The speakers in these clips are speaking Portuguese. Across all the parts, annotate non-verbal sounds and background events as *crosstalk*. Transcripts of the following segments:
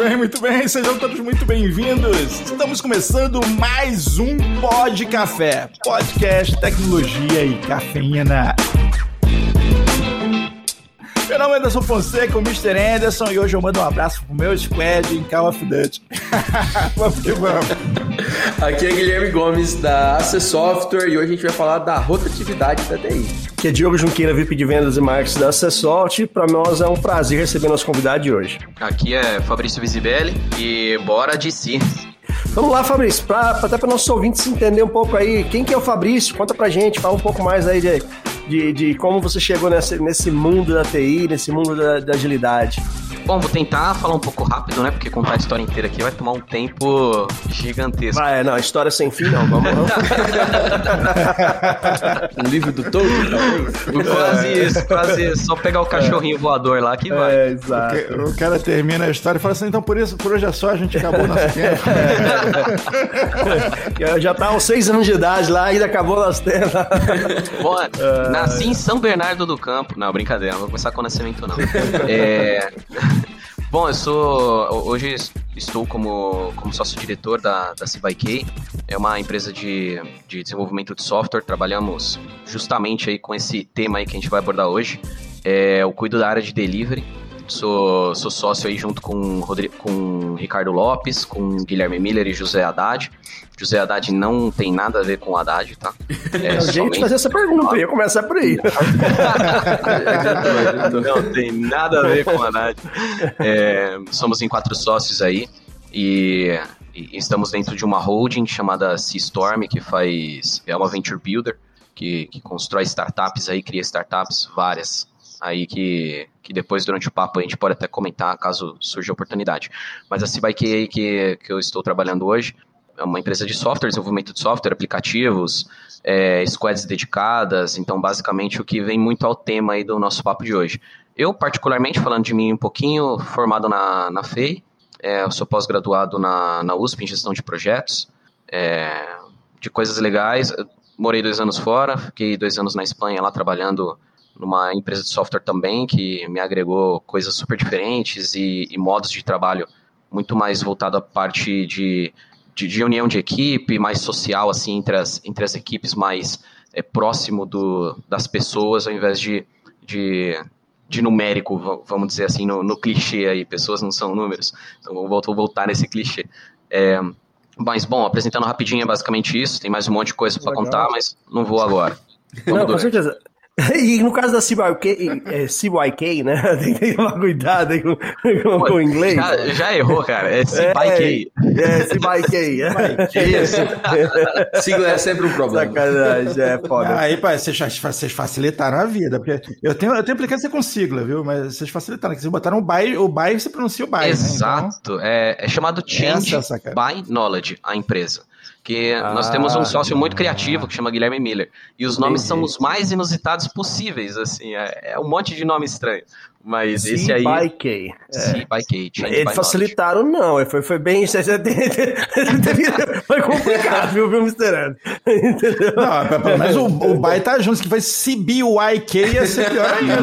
Muito bem, muito bem, muito bem. Sejam todos muito bem-vindos. Estamos começando mais um Pod Café, podcast, tecnologia e cafeína. Meu nome é Anderson Fonseca, o Mr. Anderson, e hoje eu mando um abraço pro meu squad em Call of Duty. *laughs* vamos que vamos. *laughs* Aqui é Guilherme Gomes, da AC Software, e hoje a gente vai falar da rotatividade da TI. Aqui é Diogo Junqueira, VIP de Vendas e Marketing da Acessolt. Para nós é um prazer receber nosso convidado de hoje. Aqui é Fabrício Visibelli e bora de si. Vamos lá, Fabrício, pra, até para nossos ouvintes entender um pouco aí, quem que é o Fabrício? Conta pra gente, fala um pouco mais aí de, de, de como você chegou nesse, nesse mundo da TI, nesse mundo da, da agilidade. Bom, vou tentar falar um pouco rápido, né? Porque contar a história inteira aqui vai tomar um tempo gigantesco. Vai, não, história sem fim não, vamos lá. *laughs* um livro do Tolkien, talvez? Quase isso, quase isso. Só pegar o cachorrinho é. voador lá que vai. É, exato. O, cara termina a história e fala assim, então por isso, por hoje é só, a gente acabou nosso tempo. *laughs* É. Já tá aos seis anos de idade lá, ainda acabou nosso tempo. *laughs* Bom, uh... nasci em São Bernardo do Campo. Não, brincadeira, não vou começar com nascimento não. É... Bom, eu sou. Hoje estou como, como sócio-diretor da, da CBIK. É uma empresa de, de desenvolvimento de software. Trabalhamos justamente aí com esse tema aí que a gente vai abordar hoje. É, eu cuido da área de delivery. Sou, sou sócio aí junto com, Rodrigo, com Ricardo Lopes, com Guilherme Miller e José Haddad. José Haddad não tem nada a ver com o Haddad, tá? *laughs* É, a gente somente... fazer essa pergunta, eu ia começar por aí. *laughs* não tem nada a ver com o Haddad. É, somos em quatro sócios aí e, e, estamos dentro de uma holding chamada Seastorm, que faz é uma venture builder que, que constrói startups aí, cria startups várias aí que, que depois durante o papo a gente pode até comentar caso surja oportunidade. Mas a CBIK que, que eu estou trabalhando hoje é uma empresa de software, desenvolvimento de software, aplicativos, é, squads dedicadas, então basicamente o que vem muito ao tema aí do nosso papo de hoje. Eu, particularmente, falando de mim um pouquinho, formado na, na FEI, é, eu sou pós-graduado na, na USP em gestão de projetos, é, de coisas legais. Morei dois anos fora, fiquei dois anos na Espanha lá trabalhando numa empresa de software também, que me agregou coisas super diferentes e, e modos de trabalho muito mais voltado à parte de de, de, união de equipe, mais social, assim, entre as, entre as equipes, mais é, próximo do, das pessoas, ao invés de, de, de numérico, vamos dizer assim, no, no, clichê aí, pessoas não são números. Então, vou, vou voltar nesse clichê. É, mas, bom, apresentando rapidinho é basicamente isso, tem mais um monte de coisa para contar, mas não vou agora. Vamos não, com certeza. *laughs* E no caso da CYK, é, CYK né? *laughs* Tem que tomar cuidado aí com, com, o inglês. Já, já, errou, cara. É CYK. *laughs* É, é CYK. É. Sigla é sempre um problema. Sacanagem, é foda. Aí, pai, vocês, vocês facilitaram a vida. Porque eu tenho, eu tenho implicância com sigla, viu? Mas vocês facilitaram. Vocês botaram o by, o by você pronuncia o by. Exato. Né? Então, é, é chamado Change é by Knowledge, a empresa que ah, nós temos um sócio muito criativo que chama Guilherme Miller. E os nomes são os mais inusitados possíveis, assim, é, é um monte de nome estranho. Mas C esse aí. By K. C by K. Eles facilitaram, não. Foi, foi bem. *laughs* foi complicado, viu, viu, Mr. Entendeu? Não, pelo menos o, o by tá junto, que foi CBYK ia ser pior ainda.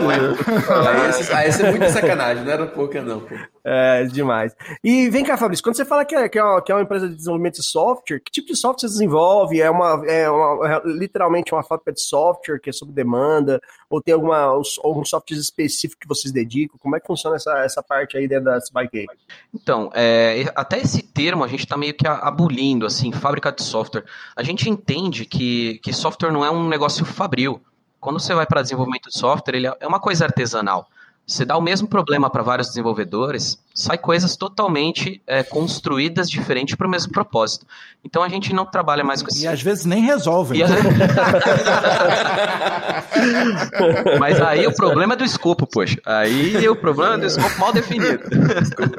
aí, esse é muito sacanagem, não era pouca, não, pô. É, demais. E vem cá, Fabrício, quando você fala que é, que, é uma, que é uma empresa de desenvolvimento de software, que tipo de software você desenvolve? É, uma, é, uma, é literalmente uma fábrica de software que é sob demanda? Ou tem alguma, algum software específico que vocês dedicam? Como é que funciona essa, essa parte aí dentro da SPyK? Então, é, até esse termo a gente está meio que abolindo, assim, fábrica de software. A gente entende que, que software não é um negócio fabril. Quando você vai para desenvolvimento de software, ele é uma coisa artesanal. Você dá o mesmo problema para vários desenvolvedores, sai coisas totalmente é, construídas diferentes para o mesmo propósito. Então a gente não trabalha mais com isso. E às vezes nem resolve. A... *laughs* Mas aí o problema é do escopo, poxa. Aí o problema é do escopo mal definido.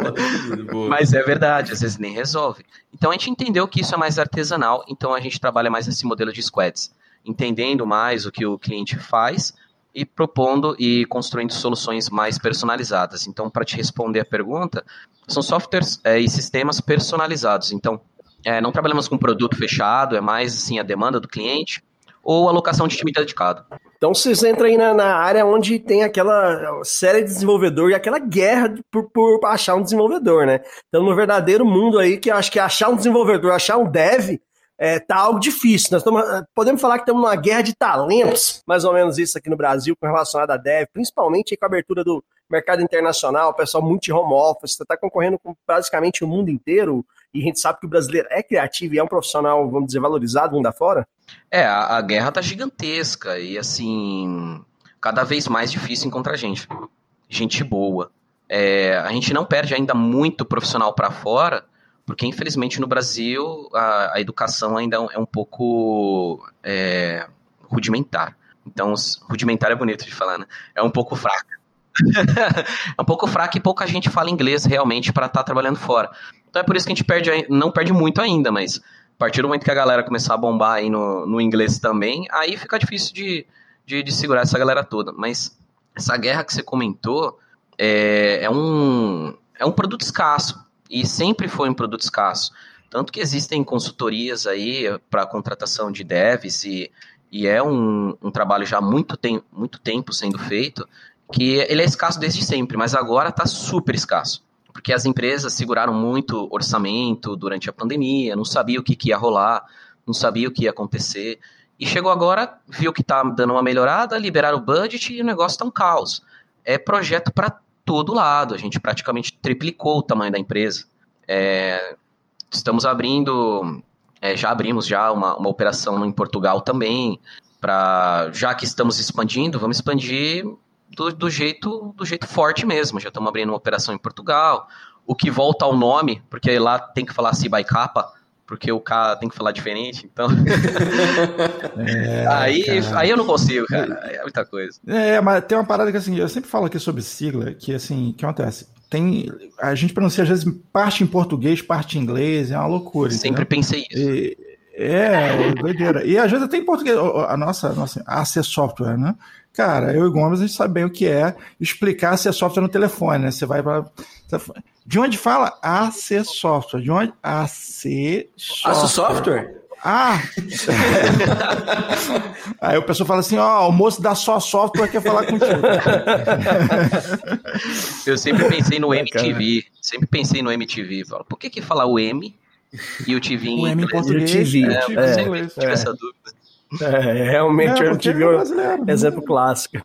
*laughs* Mas é verdade, às vezes nem resolve. Então a gente entendeu que isso é mais artesanal, então a gente trabalha mais nesse modelo de squads, entendendo mais o que o cliente faz e propondo e construindo soluções mais personalizadas. Então, para te responder a pergunta, são softwares é, e sistemas personalizados. Então, é, não trabalhamos com produto fechado, é mais assim a demanda do cliente. ou alocação de time dedicado. Então vocês entram aí na, na, área onde tem aquela série de desenvolvedor e aquela guerra por, por achar um desenvolvedor, né? Então, no verdadeiro mundo aí, que acho que achar um desenvolvedor, achar um dev, é, tá algo difícil. Nós estamos, podemos falar que estamos numa guerra de talentos, mais ou menos isso aqui no Brasil, com relacionado a dev, principalmente com a abertura do mercado internacional, o pessoal muito de home office, está concorrendo com praticamente o mundo inteiro, e a gente sabe que o brasileiro é criativo e é um profissional, vamos dizer, valorizado mundo afora? É, a, a guerra tá gigantesca e, assim, cada vez mais difícil encontrar gente. Gente boa. É, a gente não perde ainda muito profissional para fora, porque infelizmente no Brasil a, a educação ainda é um pouco é, rudimentar. Então, rudimentar é bonito de falar, né? É um pouco fraca. *laughs* é um pouco fraca e pouca gente fala inglês realmente para estar tá trabalhando fora. Então é por isso que a gente perde, não perde muito ainda, mas a partir do momento que a galera começar a bombar aí no, no inglês também, aí fica difícil de, de, de segurar essa galera toda. Mas essa guerra que você comentou é, é, um, é um produto escasso e sempre foi um produto escasso. Tanto que existem consultorias aí para contratação de devs e, e é um, um trabalho já muito, tem, muito tempo sendo feito, que ele é escasso desde sempre, mas agora está super escasso. Porque as empresas seguraram muito orçamento durante a pandemia, não sabia o que, que ia rolar, não sabia o que ia acontecer. E chegou agora, viu que está dando uma melhorada, liberaram o budget e o negócio está um caos. É projeto para todo lado. A gente praticamente triplicou o tamanho da empresa. É, estamos abrindo, é, já abrimos já uma, uma operação em Portugal também. Para já que estamos expandindo, vamos expandir do, do, jeito do jeito forte mesmo. Já estamos abrindo uma operação em Portugal. O que volta ao nome, porque lá tem que falar by capa, porque o K tem que falar diferente, então. *laughs* é, aí, aí eu não consigo, cara. É muita coisa. É, mas tem uma parada que assim, eu sempre falo aqui sobre sigla, que assim, que acontece? Tem, a gente pronuncia às vezes parte em português, parte em inglês, é uma loucura. Sempre entendeu? pensei isso. E, é, doideira. E às vezes até em português, a nossa, nossa AC Software, né? Cara, eu e Gomes, a gente sabe bem o que é explicar AC Software no telefone, né? Você vai para de onde fala? AC Software. De onde? AC Software. AC Software? Ah! *laughs* Aí o pessoal fala assim: ó, oh, o moço da só software quer falar contigo. Eu sempre pensei no MTV. Sempre pensei no MTV. Por que que falar o M e o TV em O M em português. TV. É, é, é, sempre tive é. essa dúvida. É, realmente é, o MTV é um exemplo clássico.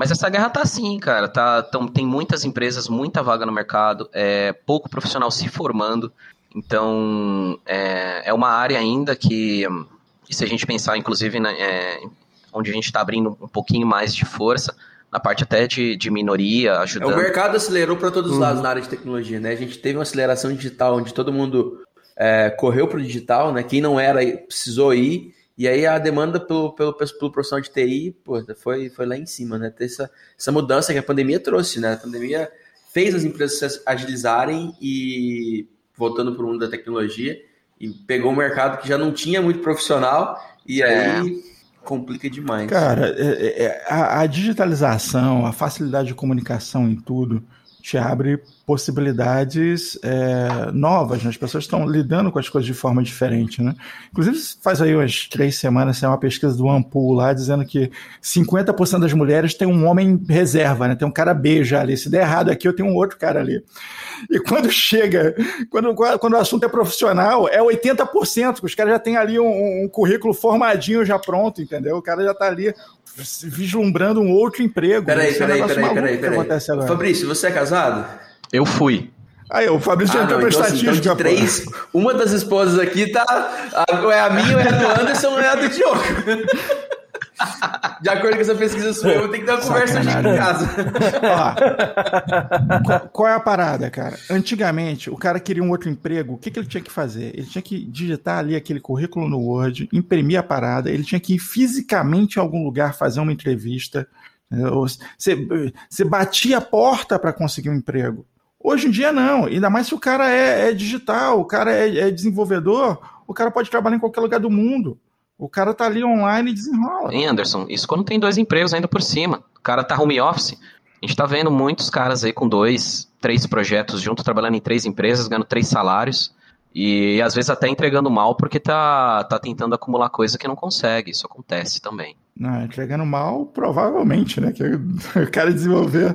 Mas essa guerra tá assim, cara. Tá, tão, tem muitas empresas, muita vaga no mercado, é, pouco profissional se formando. Então, é, é uma área ainda que, se a gente pensar, inclusive, né, é, onde a gente está abrindo um pouquinho mais de força, na parte até de, de minoria, ajudando. É, o mercado acelerou para todos os uhum. lados na área de tecnologia, né? A gente teve uma aceleração digital onde todo mundo é, correu para o digital, né? Quem não era precisou ir. E aí a demanda pelo, pelo, pelo profissional de TI pô, foi, foi lá em cima, né? Ter essa, essa mudança que a pandemia trouxe, né? A pandemia fez as empresas se agilizarem e voltando para o mundo da tecnologia e pegou um mercado que já não tinha muito profissional e é. aí complica demais. Cara, é, é, a, a digitalização, a facilidade de comunicação em tudo te abre possibilidades é, novas, né? as pessoas estão lidando com as coisas de forma diferente, né? Inclusive, faz aí umas três semanas, tem uma pesquisa do Ampul lá, dizendo que 50% das mulheres tem um homem reserva, né? Tem um cara beija ali, se der errado aqui, eu tenho um outro cara ali. E quando *laughs* chega, quando, quando o assunto é profissional, é 80%, que os caras já têm ali um, um currículo formadinho já pronto, entendeu? O cara já está ali vislumbrando um outro emprego. Peraí, peraí, peraí, peraí, peraí. Fabrício, você é casado? Eu fui. Aí, o Fabrício já ah, entrou pra então, estatística. Assim, então de três, uma das esposas aqui tá. É a minha, ou é a do Anderson, ou é a do Diogo. *laughs* De acordo com essa pesquisa sua, eu vou ter que dar uma conversa aqui em casa. Ó, qual, qual, é a parada, cara? Antigamente, o cara queria um outro emprego, o que, que ele tinha que fazer? Ele tinha que digitar ali aquele currículo no Word, imprimir a parada, ele tinha que ir fisicamente em algum lugar fazer uma entrevista. Você, você batia a porta para conseguir um emprego. Hoje em dia, não. Ainda mais se o cara é, é digital, o cara é, é, desenvolvedor, o cara pode trabalhar em qualquer lugar do mundo. O cara tá ali online e desenrola. Hein, Anderson? Isso quando tem dois empregos ainda por cima. O cara tá home office. A gente tá vendo muitos caras aí com dois, três projetos juntos, trabalhando em três empresas, ganhando três salários. E às vezes até entregando mal porque tá, tá tentando acumular coisa que não consegue. Isso acontece também. Não, entregando mal, provavelmente, né? Que o cara desenvolver.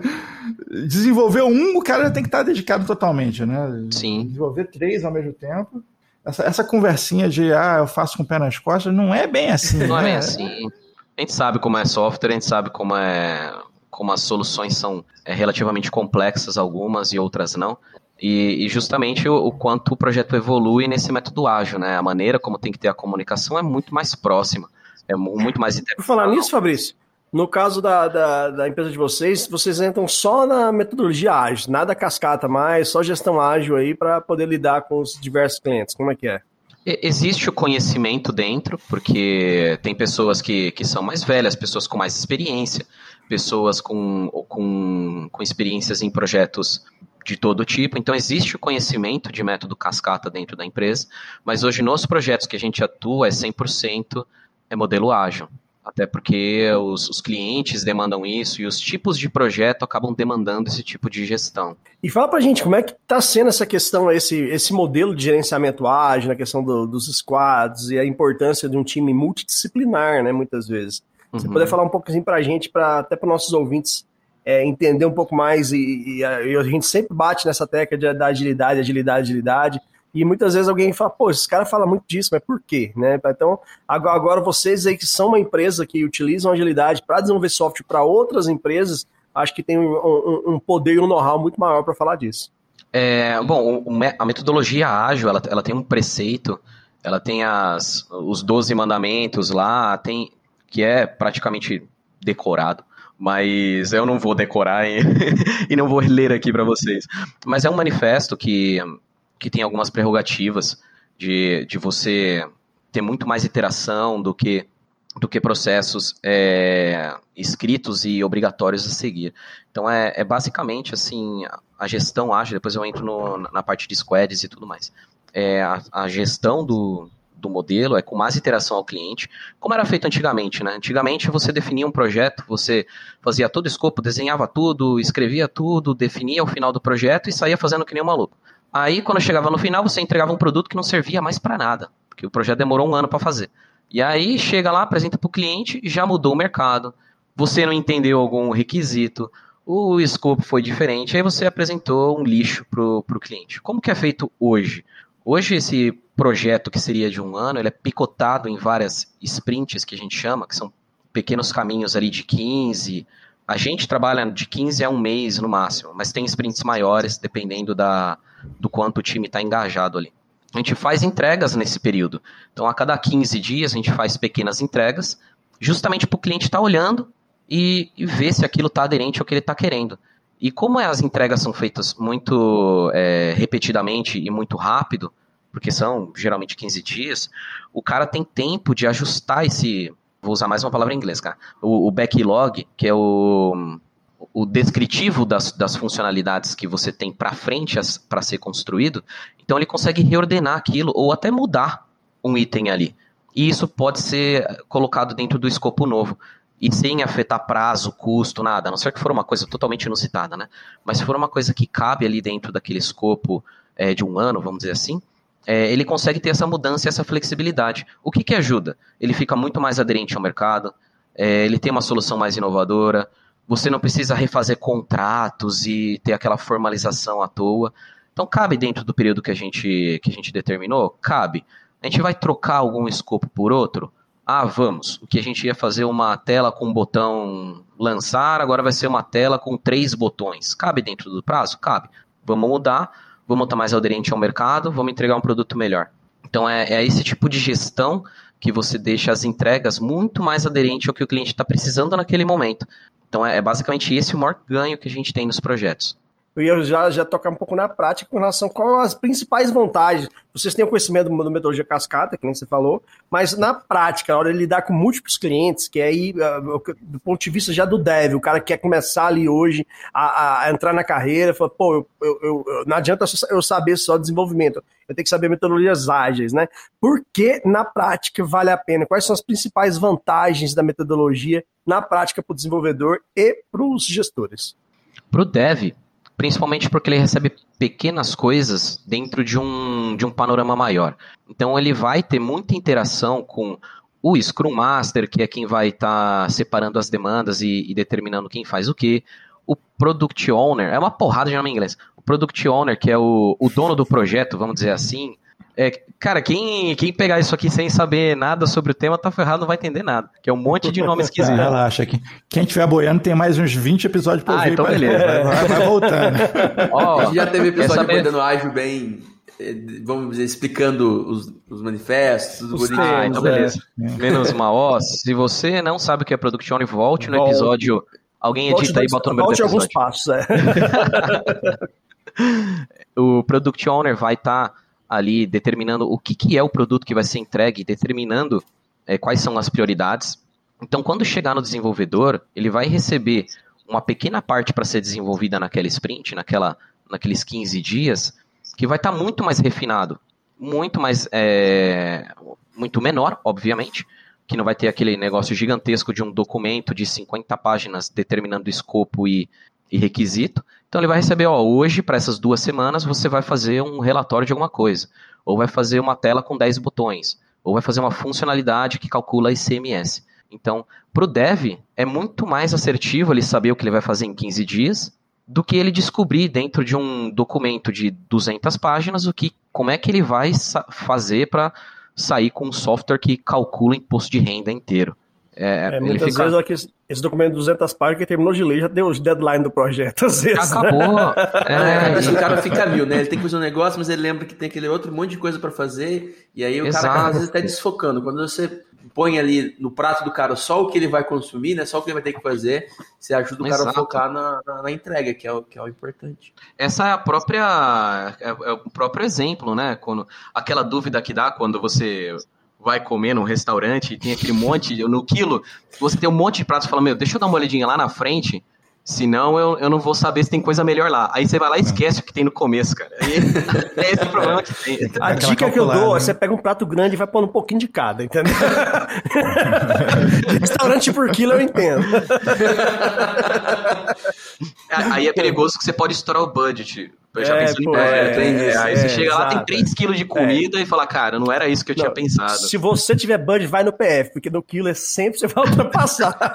Desenvolver um, o cara tem que estar dedicado totalmente, né? Sim. Desenvolver três ao mesmo tempo. Essa, essa conversinha de ah, eu faço com o pé nas costas, não é bem assim. Não né? é bem assim. A gente sabe como é software, a gente sabe como é. como as soluções são é, relativamente complexas, algumas e outras não. E, e, justamente o, o, quanto o projeto evolui nesse método ágil, né? A maneira como tem que ter a comunicação é muito mais próxima, é muito mais Por falar nisso, Fabrício, no caso da, da, da, empresa de vocês, vocês entram só na metodologia ágil, nada cascata mais, só gestão ágil aí para poder lidar com os diversos clientes. Como é que é? Existe o conhecimento dentro, porque tem pessoas que, que são mais velhas, pessoas com mais experiência, pessoas com, com, com experiências em projetos de todo tipo. Então, existe o conhecimento de método cascata dentro da empresa, mas hoje nos projetos que a gente atua é 100% é modelo ágil. Até porque os, os, clientes demandam isso e os tipos de projeto acabam demandando esse tipo de gestão. E fala pra gente como é que está sendo essa questão, esse, esse modelo de gerenciamento ágil, na questão do, dos squads e a importância de um time multidisciplinar, né, muitas vezes. Você uhum. puder falar um pouquinho pra gente, pra, até para nossos ouvintes é, entender um pouco mais, e, e, a, gente sempre bate nessa tecla de, da agilidade, agilidade, agilidade, e muitas vezes alguém fala, pô, esse cara fala muito disso, mas por quê? Né? Então, agora vocês aí que são uma empresa que utilizam agilidade para desenvolver software para outras empresas, acho que tem um, um, um poder e um know-how muito maior para falar disso. É, bom, a metodologia ágil, ela, ela tem um preceito, ela tem as, os 12 mandamentos lá, tem que é praticamente decorado mas eu não vou decorar e, *laughs* e não vou ler aqui para vocês. Mas é um manifesto que, que tem algumas prerrogativas de, de você ter muito mais iteração do que do que processos é, escritos e obrigatórios a seguir. Então é, é, basicamente assim a gestão ágil. Depois eu entro no, na parte de squads e tudo mais. É a, a gestão do, do modelo, é com mais interação ao cliente, como era feito antigamente, né? Antigamente você definia um projeto, você fazia todo o escopo, desenhava tudo, escrevia tudo, definia o final do projeto e saía fazendo que nem um maluco. Aí, quando chegava no final, você entregava um produto que não servia mais para nada, porque o projeto demorou um ano para fazer. E aí, chega lá, apresenta para o cliente, já mudou o mercado, você não entendeu algum requisito, o escopo foi diferente, aí você apresentou um lixo para o cliente. Como que é feito hoje? Hoje esse projeto que seria de um ano, ele é picotado em várias sprints que a gente chama, que são pequenos caminhos ali de 15. A gente trabalha de 15 a um mês no máximo, mas tem sprints maiores, dependendo da, do quanto o time está engajado ali. A gente faz entregas nesse período. Então, a cada 15 dias, a gente faz pequenas entregas, justamente para o cliente estar tá olhando e, e, ver se aquilo está aderente ao que ele está querendo. E como as entregas são feitas muito é, repetidamente e muito rápido, porque são geralmente 15 dias, o cara tem tempo de ajustar esse. Vou usar mais uma palavra em inglês, cara. O, o backlog, que é o, o descritivo das, das funcionalidades que você tem para frente para ser construído. Então ele consegue reordenar aquilo ou até mudar um item ali. E isso pode ser colocado dentro do escopo novo e sem afetar prazo, custo, nada, a não ser que for uma coisa totalmente inusitada, né? Mas se for uma coisa que cabe ali dentro daquele escopo é, de um ano, vamos dizer assim, é, ele consegue ter essa mudança e essa flexibilidade. O que, que ajuda? Ele fica muito mais aderente ao mercado, é, ele tem uma solução mais inovadora, você não precisa refazer contratos e ter aquela formalização à toa. Então, cabe dentro do período que a gente, que a gente determinou? Cabe. A gente vai trocar algum escopo por outro? Ah, vamos. O que a gente ia fazer uma tela com um botão lançar, agora vai ser uma tela com três botões. Cabe dentro do prazo? Cabe. Vamos mudar vamos estar mais aderente ao mercado, vamos entregar um produto melhor. Então é, é esse tipo de gestão que você deixa as entregas muito mais aderente ao que o cliente está precisando naquele momento. Então é, é basicamente esse o maior ganho que a gente tem nos projetos eu ia já, já tocar um pouco na prática com relação a quais as principais vantagens. Vocês têm o conhecimento do, do metodologia cascata, que nem você falou, mas na prática, na hora de lidar com múltiplos clientes, que é aí, uh, do ponto de vista já do dev, o cara quer começar ali hoje a, a entrar na carreira, fala, pô, eu, eu, eu, não adianta eu saber só desenvolvimento, eu tenho que saber metodologias ágeis, né? Por que na prática vale a pena? Quais são as principais vantagens da metodologia na prática para o desenvolvedor e para os gestores? Para o dev, principalmente porque ele recebe pequenas coisas dentro de um, de um panorama maior. Então ele vai ter muita interação com o Scrum Master, que é quem vai estar tá separando as demandas e, e, determinando quem faz o que. O Product Owner, é uma porrada de nome em inglês. O Product Owner, que é o, o dono do projeto, vamos dizer assim, é, cara, quem, quem pegar isso aqui sem saber nada sobre o tema tá ferrado, não vai entender nada. Que é um monte de nome *laughs* esquisito. Ah, relaxa, que quem estiver boiando tem mais uns 20 episódios pra ah, Então beleza. Vai, vai voltando. *laughs* Oh, a gente já teve episódio boiando ágil bem eh, vamos dizer, explicando os, os manifestos, os bonitinhos. Ah, então beleza. É. Menos uma ó. Se você não sabe o que é Product Owner, volte no episódio. Alguém edita volte aí e bota o número volte do episódio. alguns passos, é. *laughs* o Product Owner vai estar tá ali determinando o que, que é o produto que vai ser entregue, determinando é, quais são as prioridades. Então, quando chegar no desenvolvedor, ele vai receber uma pequena parte para ser desenvolvida naquela sprint, naquela, naqueles 15 dias, que vai estar tá muito mais refinado, muito mais. É, muito menor, obviamente, que não vai ter aquele negócio gigantesco de um documento de 50 páginas determinando escopo e, e requisito. Então ele vai receber, ó, hoje, para essas duas semanas, você vai fazer um relatório de alguma coisa, ou vai fazer uma tela com 10 botões, ou vai fazer uma funcionalidade que calcula ICMS. Então, para o dev, é muito mais assertivo ele saber o que ele vai fazer em 15 dias do que ele descobrir dentro de um documento de 200 páginas o que, como é que ele vai fazer para sair com um software que calcula imposto de renda inteiro. É, é muitas fica... vezes esse documento de 200 páginas que terminou de ler já deu o deadline do projeto, às vezes. Acabou. *laughs* É, é, o cara fica mil, né? Ele tem que fazer um negócio, mas ele lembra que tem aquele outro monte de coisa para fazer, e aí o Exato. cara às vezes está desfocando. Quando você põe ali no prato do cara só o que ele vai consumir, né? Só o que ele vai ter que fazer, você ajuda o cara Exato. a focar na, na, na, entrega, que é, o, que é o importante. Essa é a própria. É, é o próprio exemplo, né? Quando, aquela dúvida que dá quando você vai comer num restaurante e tem aquele monte, no quilo, você tem um monte de pratos e fala, meu, deixa eu dar uma olhadinha lá na frente, senão eu, eu não vou saber se tem coisa melhor lá. Aí você vai lá e esquece o que tem no começo, cara. E *laughs* é esse o problema que tem. A dica que eu dou, é você pega um prato grande e vai pondo um pouquinho de cada, entendeu? *laughs* restaurante por quilo eu entendo. *laughs* Aí é perigoso que você pode estourar o budget. Eu já é, pensei pô, é, tem isso. Aí você chega exato. lá, tem 3 quilos de comida e fala, cara, não era isso que eu não, tinha pensado. Se você tiver budget, vai no PF, porque no quilo é sempre você vai ultrapassar. *laughs*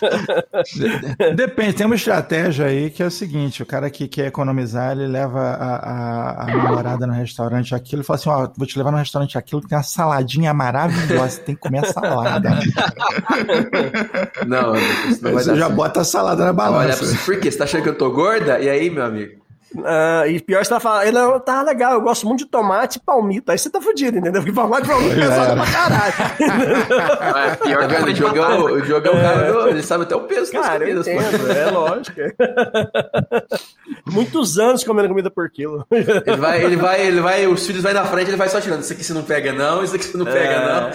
*laughs* Depende, tem uma estratégia aí que é o seguinte: o cara que quer economizar, ele leva a, a, a namorada no restaurante aquilo e fala assim: ó, vou te levar no restaurante aquilo que tem uma saladinha maravilhosa, você tem que comer a salada. Não, *laughs* não Você já bota a salada na balança. Olha, quê? Você tá achando que eu tô gorda? E aí, meu amigo? Uh, e pior, você tá falando, não, tá legal, eu gosto muito de tomate e palmito. Aí você tá fudido, entendeu? Porque tomate e palmito é pesado pra caralho. *laughs* É, pior que o Diogão, o Diogão, é. cara, ele sabe até o peso cara, das comidas. Eu entendo, é lógico. *laughs* Muitos anos comendo comida por quilo. Ele vai, ele vai, ele vai, os filhos vai na frente, ele vai só tirando. Isso aqui você não pega, não, isso aqui você não pega, é. não.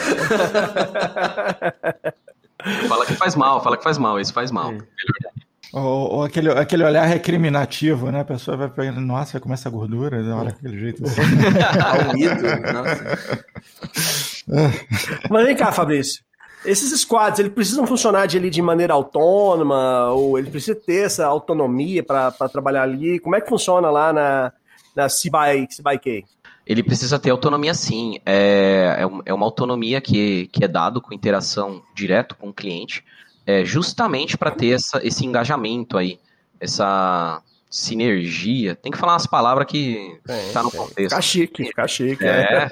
Fala que faz mal, fala que faz mal, isso faz mal. É. Ou, ou, aquele, aquele olhar recriminativo, né? A pessoa vai pegando, nossa, vai comer essa gordura, olha aquele jeito assim. *laughs* Mas vem cá, Fabrício. Esses squads, eles precisam funcionar de, ali de maneira autônoma, ou ele precisa ter essa autonomia para trabalhar ali? Como é que funciona lá na, na CBI-K? Ele precisa ter autonomia sim. É, é, é uma autonomia que, que é dado com interação direto com o cliente, é, justamente para ter essa, esse engajamento aí, essa sinergia. Tem que falar umas palavras que é, tá no contexto. Fica chique, fica chique. É.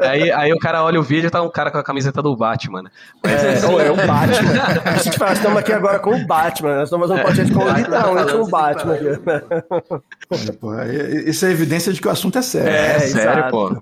é. *laughs* aí, aí o cara olha o vídeo e tá um cara com a camiseta do Batman. Mas, é, é, é o *laughs* Batman. A gente fala, estamos aqui agora com o Batman. Nós estamos fazendo um podcast com literalmente o Batman. *laughs* isso é evidência de que o assunto é sério. É, é sério, pô.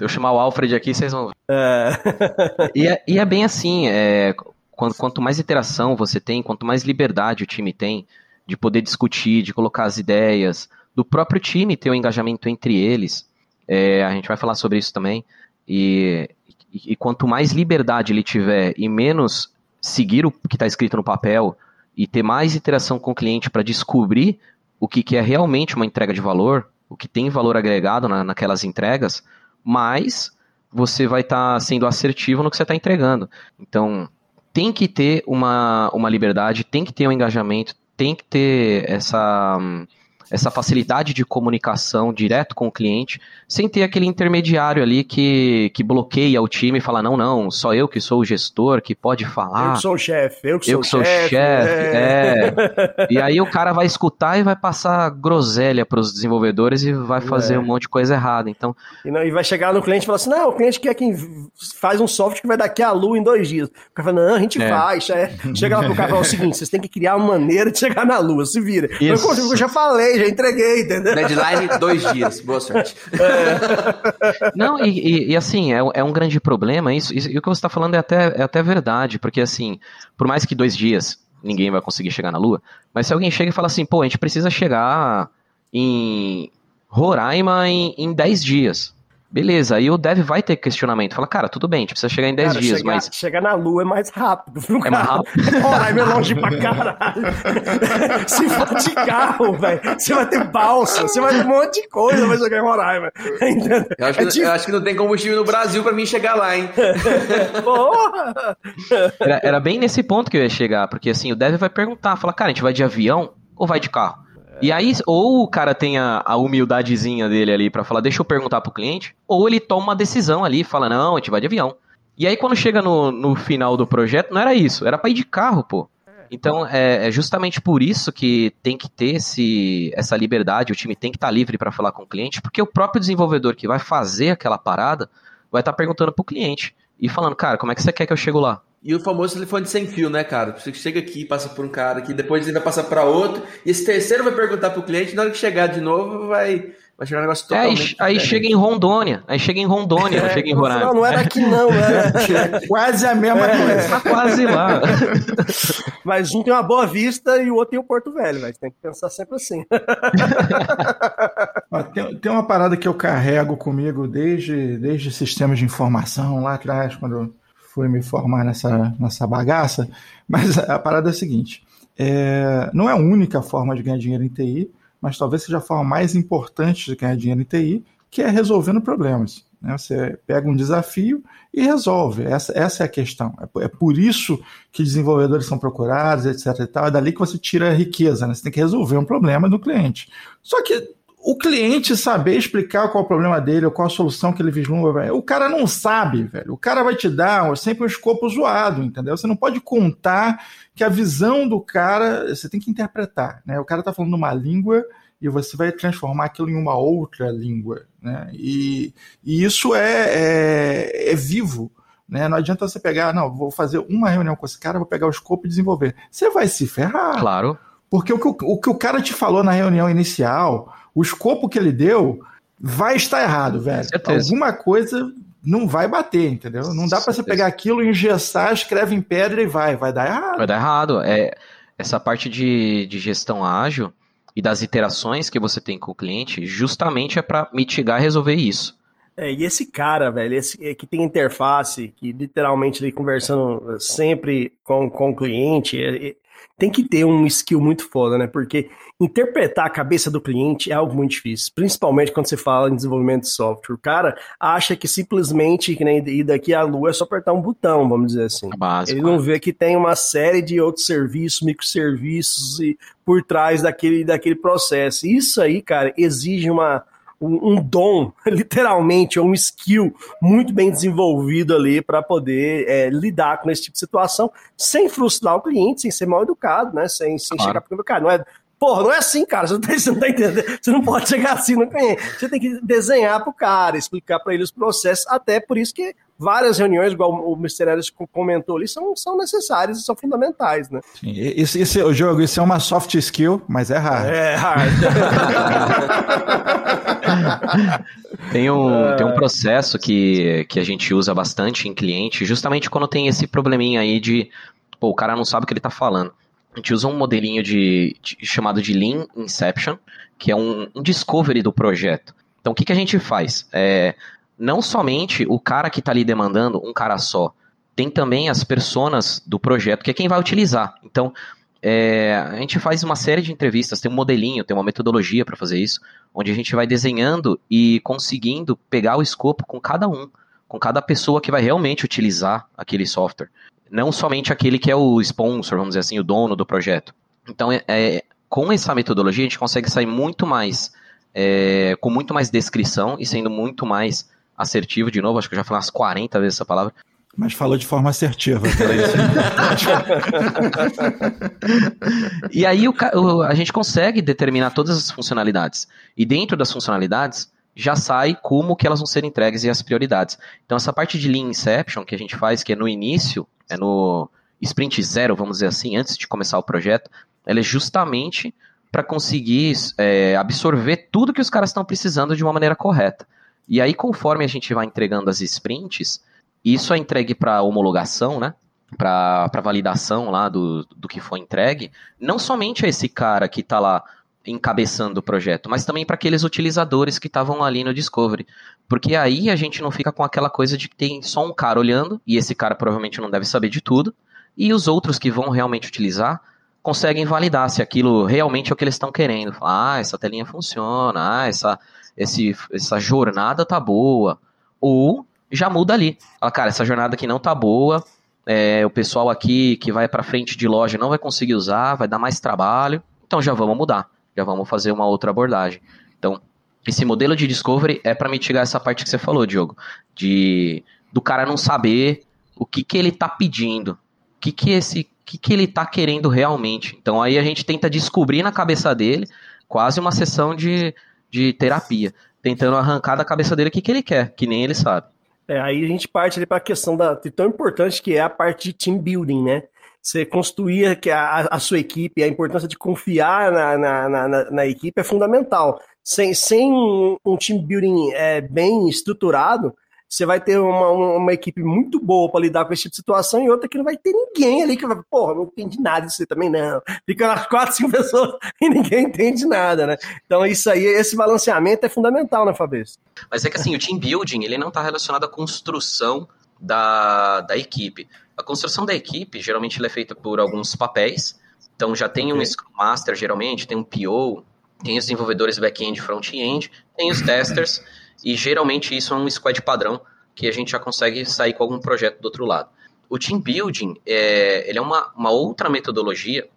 Se eu chamar o Alfred aqui, vocês vão. É. *laughs* e, é, e é bem assim: é, quanto, mais interação você tem, quanto mais liberdade o time tem, de poder discutir, de colocar as ideias, do próprio time ter o um engajamento entre eles. É, a gente vai falar sobre isso também. E, e, e, quanto mais liberdade ele tiver e menos seguir o que está escrito no papel e ter mais interação com o cliente para descobrir o que, que, é realmente uma entrega de valor, o que tem valor agregado na, naquelas entregas, mais você vai estar tá sendo assertivo no que você está entregando. Então, tem que ter uma, uma liberdade, tem que ter um engajamento, tem que ter essa essa facilidade de comunicação direto com o cliente, sem ter aquele intermediário ali que, que bloqueia o time e fala, não, não, só eu que sou o gestor, que pode falar. Eu que sou o chefe, eu que eu sou o chefe. É. é. *laughs* E aí o cara vai escutar e vai passar groselha para os desenvolvedores e vai fazer é. um monte de coisa errada. Então... E, não, e, vai chegar no cliente e falar assim, não, o cliente quer quem faz um software que vai daqui a lua em dois dias. O cara fala, não, a gente é. faz. É. Chega lá pro cara e fala o seguinte, vocês têm que criar uma maneira de chegar na lua, se vira. Isso. Eu, eu já falei, já entreguei, entendeu? Deadline, dois dias. Boa sorte. É. Não, e, e, e, assim, é, é um grande problema. Isso, e o que você está falando é até, é até verdade, porque assim, por mais que dois dias ninguém vai conseguir chegar na Lua, mas se alguém chega e fala assim, pô, a gente precisa chegar em Roraima em, em 10 dias. Beleza, aí o dev vai ter questionamento. Fala, cara, tudo bem, a gente precisa chegar em 10 cara, dias, chegar, mas. Chegar na lua é mais rápido, viu, É mais rápido. *laughs* Roraima é longe pra caralho. *laughs* Se for de carro, velho, você vai ter balsa, você vai ter um monte de coisa pra chegar em Roraima. *laughs* Eu acho, que, é tipo... eu acho que não tem combustível no Brasil pra mim chegar lá, hein? Porra! Era, era bem nesse ponto que eu ia chegar, porque assim, o dev vai perguntar, fala, cara, a gente vai de avião ou vai de carro? E aí, ou o cara tem a, a humildadezinha dele ali para falar, deixa eu perguntar pro cliente, ou ele toma uma decisão ali, fala, não, a gente vai de avião. E aí, quando chega no, no final do projeto, não era isso, era pra ir de carro, pô. Então, é, é justamente por isso que tem que ter esse, essa liberdade, o time tem que estar tá livre para falar com o cliente, porque o próprio desenvolvedor que vai fazer aquela parada vai estar tá perguntando pro cliente e falando, cara, como é que você quer que eu chego lá? E o famoso telefone sem fio, né, cara? Você chega aqui, passa por um cara aqui, depois ele vai passar para outro, e esse terceiro vai perguntar pro cliente, na hora que chegar de novo, vai, vai chegar um negócio totalmente. É, aí, aí chega em Rondônia, aí chega em Rondônia, é, não chega em Roraima. Não, não é daqui não, é, *laughs* quase a mesma é, coisa. Tá quase lá. *laughs* Mas um tem uma boa vista e o outro tem o Porto Velho, mas tem que pensar sempre assim. *laughs* tem, tem uma parada que eu carrego comigo desde, desde sistemas de informação lá atrás, quando fui me formar nessa, nessa bagaça, mas a parada é a seguinte: é, não é a única forma de ganhar dinheiro em TI, mas talvez seja a forma mais importante de ganhar dinheiro em TI, que é resolvendo problemas. Né? Você pega um desafio e resolve. Essa, essa é a questão. É, é, por isso que desenvolvedores são procurados, etc. E tal. É dali que você tira a riqueza. Né? Você tem que resolver um problema do cliente. Só que o cliente saber explicar qual é o problema dele ou qual a solução que ele vislumbra, velho. o cara não sabe, velho. O cara vai te dar sempre um escopo zoado, entendeu? Você não pode contar que a visão do cara, você tem que interpretar, né? O cara tá falando uma língua e você vai transformar aquilo em uma outra língua, né? E, e isso é, é, é vivo, né? Não adianta você pegar, não, vou fazer uma reunião com esse cara, vou pegar o escopo e desenvolver. Você vai se ferrar. Claro. Porque o que o, o, que o cara te falou na reunião inicial o escopo que ele deu vai estar errado, velho. Alguma coisa não vai bater, entendeu? Não dá para você pegar aquilo, engessar, escreve em pedra e vai, vai dar errado. Vai dar errado. É, essa parte de, de gestão ágil e das iterações que você tem com o cliente, justamente é para mitigar e resolver isso. É, e esse cara, velho, esse é, que tem interface, que literalmente ele conversando sempre com, com o cliente, é, tem que ter um skill muito foda, né? Porque interpretar a cabeça do cliente é algo muito difícil, principalmente quando você fala em desenvolvimento de software. O cara acha que simplesmente que nem ir daqui à lua é só apertar um botão, vamos dizer assim. Básico, Ele não vê que tem uma série de outros serviços, microserviços e por trás daquele, daquele processo. Isso aí, cara, exige uma um, um dom, *laughs* literalmente, um skill muito bem desenvolvido ali para poder é, lidar com esse tipo de situação, sem frustrar o cliente, sem ser mal educado, né? Sem, sem claro. chegar para o cara, não é Porra, não é assim, cara. Você não, tá, *laughs* você não tá entendendo. Você não pode chegar assim no cliente. Você tem que desenhar pro cara, explicar para ele os processos. Até por isso que várias reuniões, igual o Mr. Ellis comentou ali, são, são necessárias e são fundamentais, né? Sim, isso, o jogo, isso é uma soft skill, mas é hard. É hard. *laughs* *laughs* tem, um, tem um processo que, que a gente usa bastante em cliente, justamente quando tem esse probleminha aí de, pô, o cara não sabe o que ele tá falando. A gente usa um modelinho de, de chamado de Lean Inception, que é um, um discovery do projeto. Então, o que, que a gente faz? É, não somente o cara que está ali demandando, um cara só, tem também as personas do projeto, que é quem vai utilizar. Então, é, a gente faz uma série de entrevistas, tem um modelinho, tem uma metodologia para fazer isso, onde a gente vai desenhando e conseguindo pegar o escopo com cada um, com cada pessoa que vai realmente utilizar aquele software. não somente aquele que é o sponsor, vamos dizer assim, o dono do projeto. Então, é, é com essa metodologia, a gente consegue sair muito mais, é, com muito mais descrição e sendo muito mais assertivo, de novo, acho que eu já falei umas 40 vezes essa palavra, mas falou de forma assertiva. *laughs* e aí o, a gente consegue determinar todas as funcionalidades. E dentro das funcionalidades, já sai como que elas vão ser entregues e as prioridades. Então essa parte de Lean Inception que a gente faz, que é no início, é no sprint zero, vamos dizer assim, antes de começar o projeto, ela é justamente para conseguir é, absorver tudo que os caras estão precisando de uma maneira correta. E aí, conforme a gente vai entregando as sprints, isso é entregue para homologação, né? Para validação lá do, do que foi entregue, não somente a esse cara que está lá encabeçando o projeto, mas também para aqueles utilizadores que estavam ali no Discovery. Porque aí a gente não fica com aquela coisa de que tem só um cara olhando, e esse cara provavelmente não deve saber de tudo, e os outros que vão realmente utilizar conseguem validar se aquilo realmente é o que eles estão querendo. Ah, essa telinha funciona, ah, essa, esse, essa jornada tá boa. Ou já muda ali. Fala, cara, essa jornada aqui não tá boa, é, o pessoal aqui que vai para frente de loja não vai conseguir usar, vai dar mais trabalho, então já vamos mudar, já vamos fazer uma outra abordagem. Então, esse modelo de discovery é para mitigar essa parte que você falou, Diogo, de do cara não saber o que, que ele tá pedindo, o que, que esse que, que ele tá querendo realmente. Então aí a gente tenta descobrir na cabeça dele, quase uma sessão de, de terapia, tentando arrancar da cabeça dele o que, que ele quer, que nem ele sabe. É, aí a gente parte para a questão da, tão importante que é a parte de team building, né? Você construir que a, a sua equipe, a importância de confiar na, na, na, na equipe é fundamental. Sem, sem um team building é, bem estruturado, você vai ter uma, uma equipe muito boa para lidar com esse tipo de situação e outra que não vai ter ninguém ali que vai, porra, não entende nada disso também, não. Fica umas *laughs* quatro, cinco pessoas e ninguém entende nada, né? Então, isso aí, esse balanceamento é fundamental, né, Fabrício? Mas é que assim, o team building, ele não está relacionado à construção da, da equipe. A construção da equipe, geralmente, é feita por alguns papéis. Então, já tem um Scrum Master, geralmente, tem um PO, tem os desenvolvedores back-end e front-end, tem os testers. E geralmente isso é um squad padrão que a gente já consegue sair com algum projeto do outro lado. O team building é, ele é uma, uma outra metodologia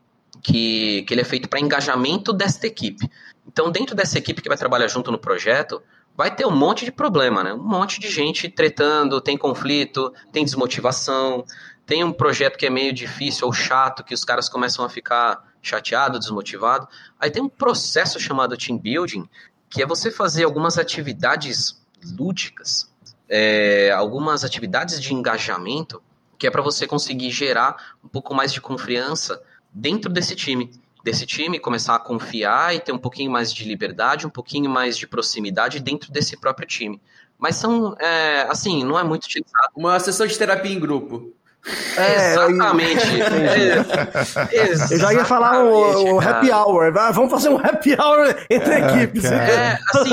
que, que ele é feito para engajamento desta equipe. Então, dentro dessa equipe que vai trabalhar junto no projeto, vai ter um monte de problema, né? Um monte de gente tretando, tem conflito, tem desmotivação, tem um projeto que é meio difícil ou chato, que os caras começam a ficar chateado, desmotivado. Aí tem um processo chamado team building, que é você fazer algumas atividades lúdicas, é, algumas atividades de engajamento, que é para você conseguir gerar um pouco mais de confiança dentro desse time. Desse time, começar a confiar e ter um pouquinho mais de liberdade, um pouquinho mais de proximidade dentro desse próprio time. Mas são, é, assim, não é muito utilizado. Uma sessão de terapia em grupo. É, exatamente. É, eu já ia falar o, o happy hour. Vamos fazer um happy hour entre é, equipes. É, assim,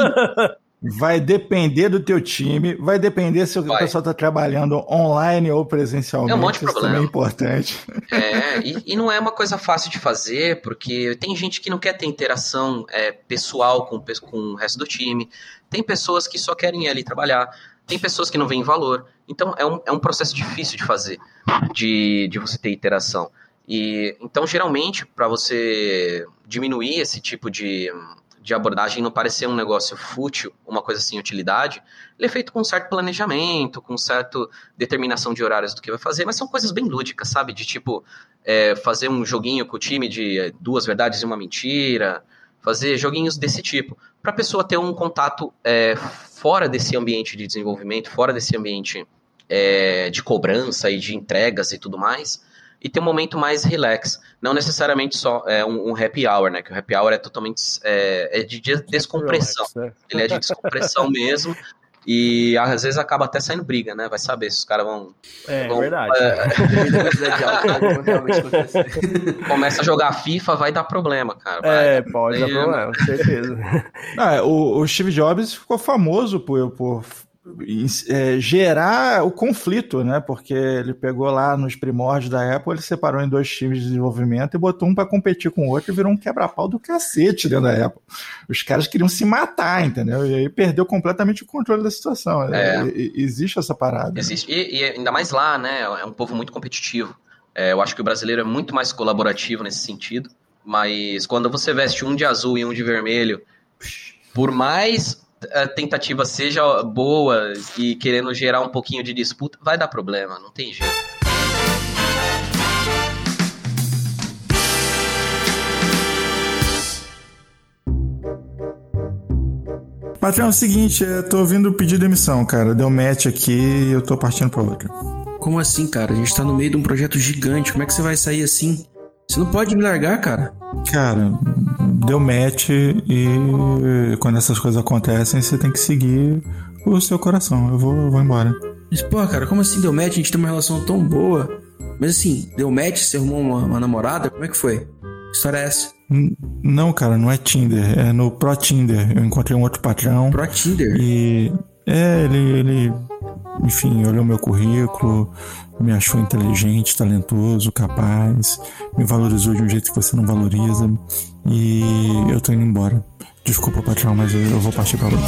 Vai depender do teu time, vai depender se o vai. pessoal está trabalhando online ou presencialmente. É um monte de problema. Isso também é importante. É, e, e, não é uma coisa fácil de fazer, porque tem gente que não quer ter interação é, pessoal com, com o resto do time, tem pessoas que só querem ir ali trabalhar, tem pessoas que não veem valor. Então é um, é um processo difícil de fazer, de, de você ter interação. E então, geralmente, para você diminuir esse tipo de, de abordagem não parecer um negócio fútil, uma coisa sem utilidade, ele é feito com um certo planejamento, com certa determinação de horários do que vai fazer, mas são coisas bem lúdicas, sabe? De tipo, é, fazer um joguinho com o time de duas verdades e uma mentira, fazer joguinhos desse tipo, para a pessoa ter um contato é, fora desse ambiente de desenvolvimento, fora desse ambiente é, de cobrança e de entregas e tudo mais, e ter um momento mais relax. Não necessariamente só é, um, um happy hour, né? Que o happy hour é totalmente é, é de descompressão. Relax, né? Ele é de descompressão mesmo. E às vezes acaba até saindo briga, né? Vai saber se os caras vão. É, vão, verdade. É, *laughs* começa a jogar FIFA, vai dar problema, cara. Vai, é, pode dar problema, com certeza. *laughs* Não, é, o, o Steve Jobs ficou famoso por, por é, gerar o conflito, né? Porque ele pegou lá nos primórdios da Apple, ele separou em dois times de desenvolvimento e botou um para competir com o outro e virou um quebra-pau do cacete dentro da Apple. Os caras queriam se matar, entendeu? E aí perdeu completamente o controle da situação. É. existe essa parada. Né? Existe. Né? E, e, ainda mais lá, né? É um povo muito competitivo. É, eu acho que o brasileiro é muito mais colaborativo nesse sentido. Mas quando você veste um de azul e um de vermelho, por mais a tentativa seja boa e querendo gerar um pouquinho de disputa, vai dar problema, não tem jeito. Patrão, é o seguinte, eu tô ouvindo o pedido de demissão, cara. Deu match aqui e eu tô partindo pra outra. Como assim, cara? A gente tá no meio de um projeto gigante. Como é que você vai sair assim? Você não pode me largar, cara. Cara, deu match e quando essas coisas acontecem, você tem que seguir o seu coração. Eu vou, eu vou embora. Mas, pô, cara, como assim deu match? A gente tem uma relação tão boa. Mas assim, deu match? Você arrumou uma, uma namorada? Como é que foi? Que história é essa? Não, cara, não é Tinder. É no Pro Tinder. Eu encontrei um outro patrão. Pro Tinder? E. É, ele, ele enfim, olhou meu currículo, me achou inteligente, talentoso, capaz, me valorizou de um jeito que você não valoriza e eu tô indo embora. Desculpa, patrão, mas eu, eu vou partir pra outra.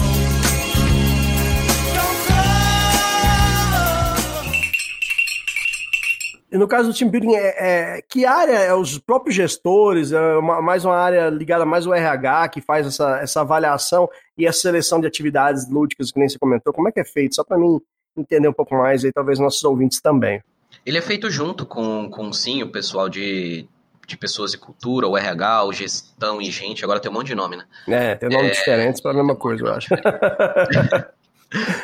E no caso do team building, é, é, que área é os próprios gestores, é uma, mais uma área ligada mais ao RH que faz essa, essa avaliação e a seleção de atividades lúdicas que nem você comentou? Como é que é feito? Só para mim entender um pouco mais e talvez nossos ouvintes também. Ele é feito junto com, com sim, o pessoal de, de pessoas e cultura, o RH, o gestão e gente, agora tem um monte de nome, né? É, tem nomes é... diferentes para a mesma coisa, eu acho. *laughs*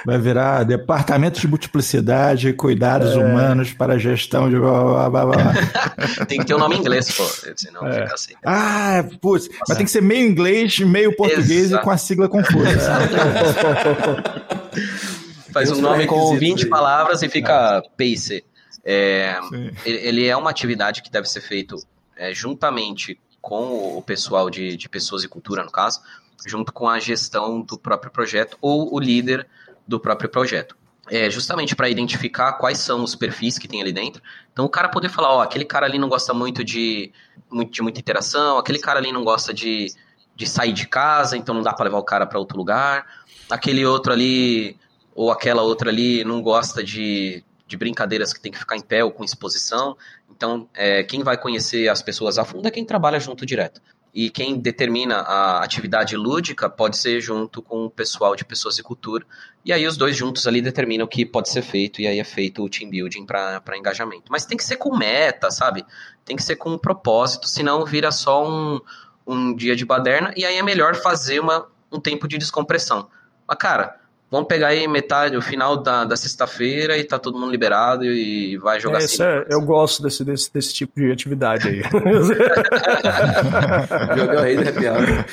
Vai virar departamento de multiplicidade, cuidados é. humanos para gestão de. Blá, blá, blá, *laughs* tem que ter o um nome em inglês, pô, senão é. fica assim. Ah, putz, mas tem que ser meio inglês, meio português Exato. e com a sigla confusa. *laughs* Faz um nome com 20 palavras e fica Pace. É, ele é uma atividade que deve ser feito é, juntamente com o pessoal de, de pessoas e cultura, no caso, junto com a gestão do próprio projeto ou o líder do próprio projeto. É justamente para identificar quais são os perfis que tem ali dentro. Então o cara poder falar, ó, aquele cara ali não gosta muito de, muito, de muita interação, aquele cara ali não gosta de, de sair de casa, então não dá para levar o cara para outro lugar. Aquele outro ali ou aquela outra ali não gosta de, de brincadeiras que tem que ficar em pé ou com exposição. Então, é, quem vai conhecer as pessoas a fundo é quem trabalha junto direto. E quem determina a atividade lúdica pode ser junto com o pessoal de pessoas e cultura. E aí os dois juntos ali determinam o que pode ser feito, e aí é feito o team building para engajamento. Mas tem que ser com meta, sabe? Tem que ser com um propósito, senão vira só um, um dia de baderna, e aí é melhor fazer uma, um tempo de descompressão. Mas, cara, Vamos pegar aí metade, o final da, da sexta-feira e tá todo mundo liberado e vai jogar é, assim. É, eu gosto desse, desse, desse tipo de atividade aí. *laughs* Jogar o rei do happy hour.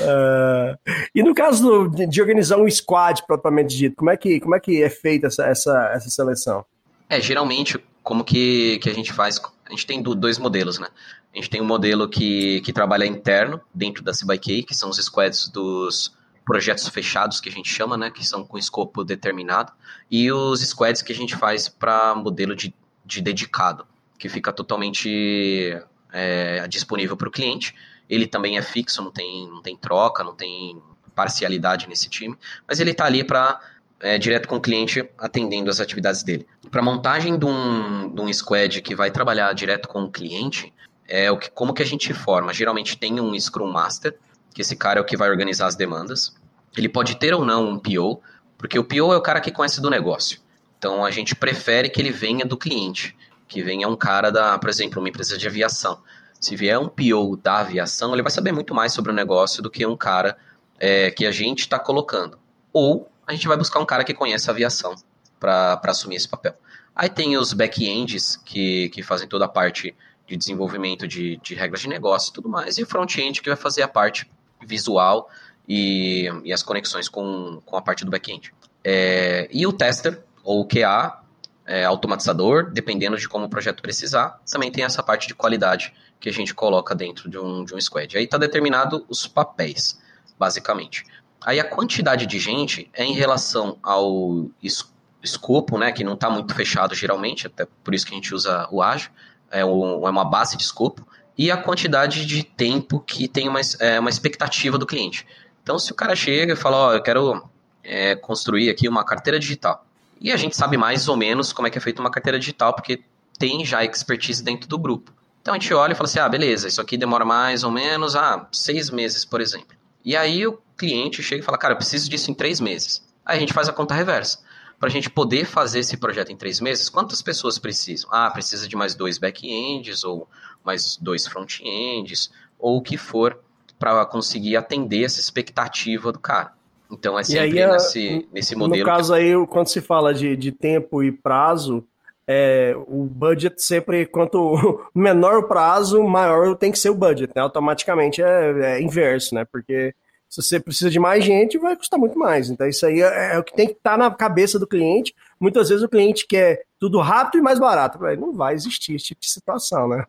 É, é, e no caso do, de organizar um squad propriamente dito, como é que, como é, que é feita essa, essa, essa seleção? É, geralmente, como que, que a gente faz? A gente tem dois modelos, né? A gente tem um modelo que, que trabalha interno, dentro da CBK, que são os squads dos projetos fechados que a gente chama, né, que são com escopo determinado, e os squads que a gente faz para modelo de, de dedicado, que fica totalmente é, disponível para o cliente. Ele também é fixo, não tem, não tem troca, não tem parcialidade nesse time, mas ele está ali para é, direto com o cliente atendendo as atividades dele. Para montagem de um, de um squad que vai trabalhar direto com o cliente, é o que, como que a gente forma? Geralmente tem um Scrum Master, que esse cara é o que vai organizar as demandas. Ele pode ter ou não um PO, porque o PO é o cara que conhece do negócio. Então a gente prefere que ele venha do cliente, que venha um cara da, por exemplo, uma empresa de aviação. Se vier um PO da aviação, ele vai saber muito mais sobre o negócio do que um cara é, que a gente está colocando. Ou a gente vai buscar um cara que conhece a aviação para assumir esse papel. Aí tem os back-ends que, que fazem toda a parte de desenvolvimento de, de regras de negócio e tudo mais, e o front-end que vai fazer a parte visual e, e as conexões com, com a parte do back-end. É, e o tester, ou o QA, é, automatizador, dependendo de como o projeto precisar, também tem essa parte de qualidade que a gente coloca dentro de um, de um squad. Aí está determinado os papéis, basicamente. Aí a quantidade de gente é em relação ao es escopo, né, que não está muito fechado geralmente, até por isso que a gente usa o ágil, é, um, é uma base de escopo, e a quantidade de tempo que tem uma, é, uma expectativa do cliente. Então, se o cara chega e fala, ó, oh, eu quero é, construir aqui uma carteira digital, e a gente sabe mais ou menos como é que é feita uma carteira digital, porque tem já expertise dentro do grupo. Então a gente olha e fala assim: ah, beleza, isso aqui demora mais ou menos ah, seis meses, por exemplo. E aí o cliente chega e fala: cara, eu preciso disso em três meses. Aí a gente faz a conta reversa. Para a gente poder fazer esse projeto em três meses, quantas pessoas precisam? Ah, precisa de mais dois back-ends, ou mais dois front-ends, ou o que for, para conseguir atender essa expectativa do cara. Então é sempre aí, nesse, nesse modelo. No caso que... aí, quando se fala de, de tempo e prazo, é, o budget sempre, quanto *laughs* menor o prazo, maior tem que ser o budget, né? Automaticamente é, é, inverso, né? Porque se você precisa de mais gente, vai custar muito mais. Então, isso aí é, é o que tem que estar tá na cabeça do cliente. Muitas vezes o cliente quer tudo rápido e mais barato. Não vai existir esse tipo de situação, né?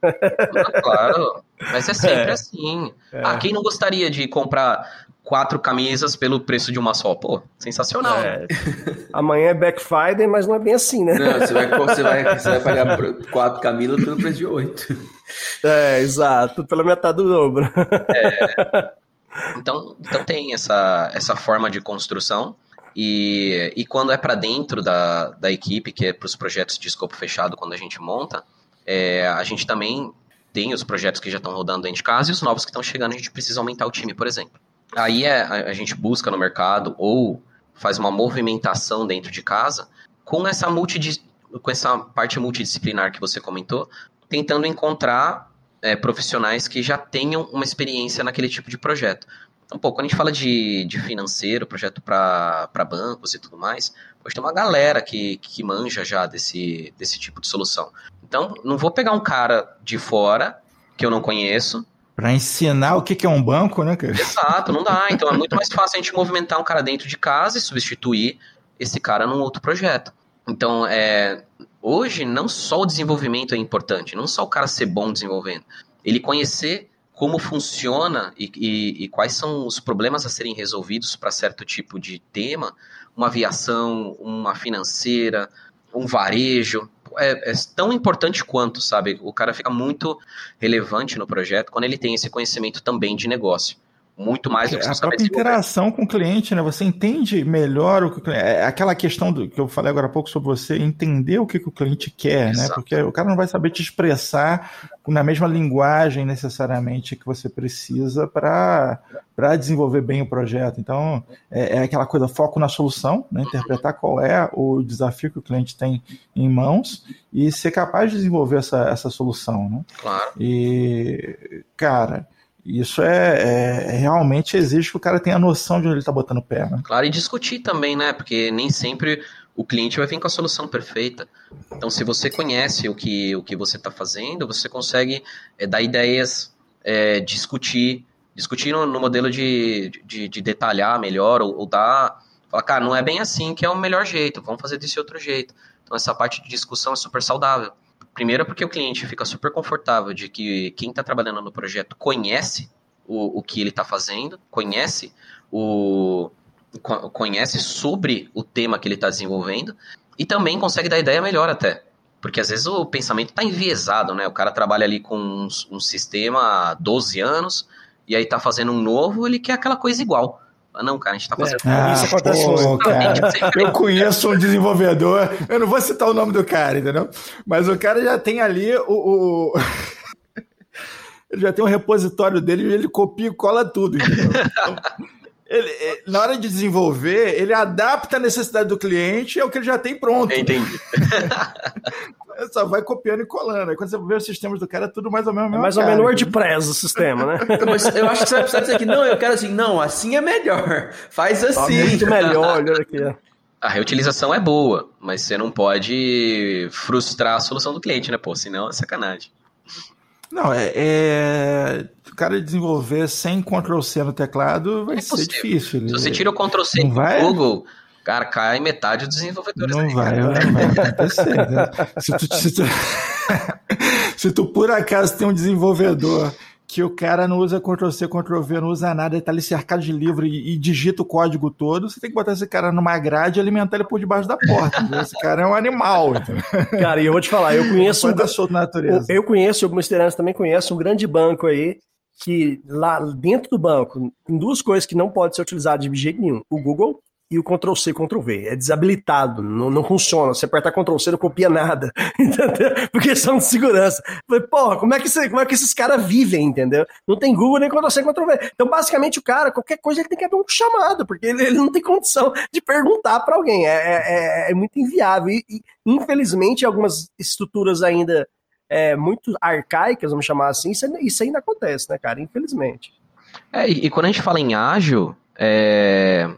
Claro, mas é sempre é. assim. É. Ah, quem não gostaria de comprar quatro camisas pelo preço de uma só. Pô, sensacional. É. Amanhã é Black Friday, mas não é bem assim, né? Não, você vai, você vai, você vai pagar quatro camisas pelo preço de oito. É, exato, pela metade do dobro. É. Então, então tem essa, essa forma de construção. E, e quando é para dentro da, da equipe, que é para os projetos de escopo fechado, quando a gente monta, é, a gente também tem os projetos que já estão rodando dentro de casa e os novos que estão chegando, a gente precisa aumentar o time, por exemplo. Aí é, a, gente busca no mercado ou faz uma movimentação dentro de casa com essa, com essa parte multidisciplinar que você comentou, tentando encontrar é, profissionais que já tenham uma experiência naquele tipo de projeto. Então, pô, quando a gente fala de, de financeiro, projeto para bancos e tudo mais, hoje tem uma galera que, que manja já desse, desse tipo de solução. Então, não vou pegar um cara de fora que eu não conheço para ensinar o que é um banco, né, cara? Exato, não dá. Então é muito mais fácil a gente movimentar um cara dentro de casa e substituir esse cara num outro projeto. Então, é, hoje, não só o desenvolvimento é importante, não só o cara ser bom desenvolvendo, ele conhecer como funciona e, e, e quais são os problemas a serem resolvidos para certo tipo de tema, uma aviação, uma financeira, um varejo é, é, tão importante quanto, sabe? O cara fica muito relevante no projeto quando ele tem esse conhecimento também de negócio muito mais do que a própria interação com o cliente, né? Você entende melhor o que o cliente. É aquela questão do, que eu falei agora há pouco sobre você entender o que, que o cliente quer, né? Exato. né? Porque o cara não vai saber te expressar na mesma linguagem necessariamente que você precisa para desenvolver bem o projeto. Então, é, é, aquela coisa, foco na solução, né? interpretar qual é o desafio que o cliente tem em mãos e ser capaz de desenvolver essa, essa solução, né? Claro. E, cara isso é, é, realmente exige que o cara tenha noção de onde ele está botando o pé. Né? Claro, e discutir também, né? Porque nem sempre o cliente vai vir com a solução perfeita. Então, se você conhece o que, o que você está fazendo, você consegue é, dar ideias, é, discutir, discutir no, no modelo de, de, de, detalhar melhor, ou, ou dar. Falar, cara, não é bem assim que é o melhor jeito, vamos fazer desse outro jeito. Então, essa parte de discussão é super saudável. Primeiro porque o cliente fica super confortável de que quem está trabalhando no projeto conhece o, o que ele está fazendo, conhece o conhece sobre o tema que ele está desenvolvendo e também consegue dar ideia melhor até. Porque às vezes o pensamento está enviesado, né? O cara trabalha ali com um, um sistema há 12 anos e aí está fazendo um novo, ele quer aquela coisa igual. Ah, não, cara, a gente tá fazendo. É, ah, isso acontece pô, cara, Eu conheço um desenvolvedor, eu não vou citar o nome do cara, entendeu? Mas o cara já tem ali o. o... *laughs* ele já tem um repositório dele e ele copia e cola tudo. Então, *laughs* ele, na hora de desenvolver, ele adapta a necessidade do cliente ao que ele já tem pronto. Entendi. *laughs* só vai copiando e colando. Aí quando você vê os sistemas do cara, é tudo mais ou menos. É mais ou menos WordPress o sistema, né? *laughs* Mas eu acho que você vai precisar dizer que não, eu quero assim, não, assim é melhor. Faz assim. muito melhor, olha aqui. *laughs* A reutilização é boa, mas você não pode frustrar a solução do cliente, né? Pô, senão é sacanagem. Não, é, é... O cara desenvolver sem Ctrl-C no teclado vai é ser difícil. Se você tira o Ctrl-C do vai... Google, Cara, cai metade dos desenvolvedores. Não aí, vai, não vai acontecer. Né? Se, tu, se, tu, *laughs* se tu por acaso tem um desenvolvedor que o cara não usa Ctrl-C, Ctrl-V, não usa nada, ele tá ali cercado de livro e, e, digita o código todo, você tem que botar esse cara numa grade e alimentar ele por debaixo da porta. esse cara é um animal. Entendeu? Cara, e eu vou te falar, eu *laughs* conheço... um, solto na natureza. Eu conheço, o Mr. também conhece um grande banco aí, que lá dentro do banco, tem duas coisas que não pode ser utilizadas de jeito nenhum. O Google e o Ctrl C, Ctrl V. É desabilitado, não, não funciona. Você apertar Ctrl C não copia nada, *laughs* entendeu? Porque são de segurança. Falei, porra, como é que, você, como é que esses caras vivem, entendeu? Não tem Google nem Ctrl C, Ctrl V. Então, basicamente, o cara, qualquer coisa, ele tem que abrir um chamado, porque ele, ele não tem condição de perguntar para alguém. É, é, é, é, muito inviável. E, e, infelizmente, algumas estruturas ainda é, muito arcaicas, vamos chamar assim, isso, isso ainda acontece, né, cara? Infelizmente. É, e, e quando a gente fala em ágil, é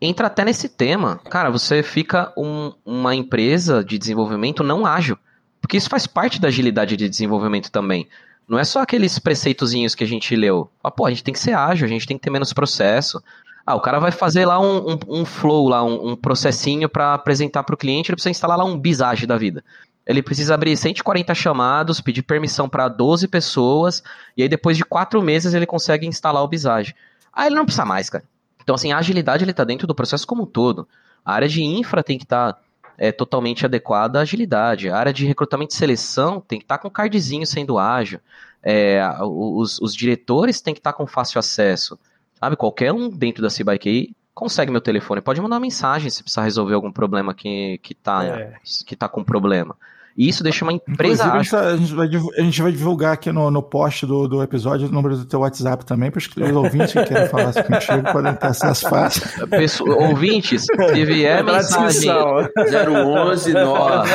entra até nesse tema. Cara, você fica um, uma empresa de desenvolvimento não ágil. Porque isso faz parte da agilidade de desenvolvimento também. Não é só aqueles preceitozinhos que a gente leu. Ah, pô, a gente tem que ser ágil, a gente tem que ter menos processo. Ah, o cara vai fazer lá um, um, um flow, lá, um, um processinho para apresentar para o cliente, ele precisa instalar lá um bisage da vida. Ele precisa abrir 140 chamados, pedir permissão para 12 pessoas, e aí depois de quatro meses ele consegue instalar o bisage. Ah, ele não precisa mais, cara. Então, assim, a agilidade está dentro do processo como um todo. A área de infra tem que estar tá, é, totalmente adequada à agilidade. A área de recrutamento e seleção tem que estar tá com o cardzinho sendo ágil. É, os, os, diretores têm que estar tá com fácil acesso. Sabe, qualquer um dentro da CBIK consegue meu telefone, pode mandar uma mensagem se precisar resolver algum problema que, que, tá, é. que tá com problema. E isso deixa uma empresa. A gente, a, gente vai, a gente vai divulgar aqui no, no post do, do episódio o número do teu WhatsApp também, para os ouvintes que querem falar contigo podem ter acesso fácil. *laughs* Pessoa, ouvintes, se vier mensagem 011 9.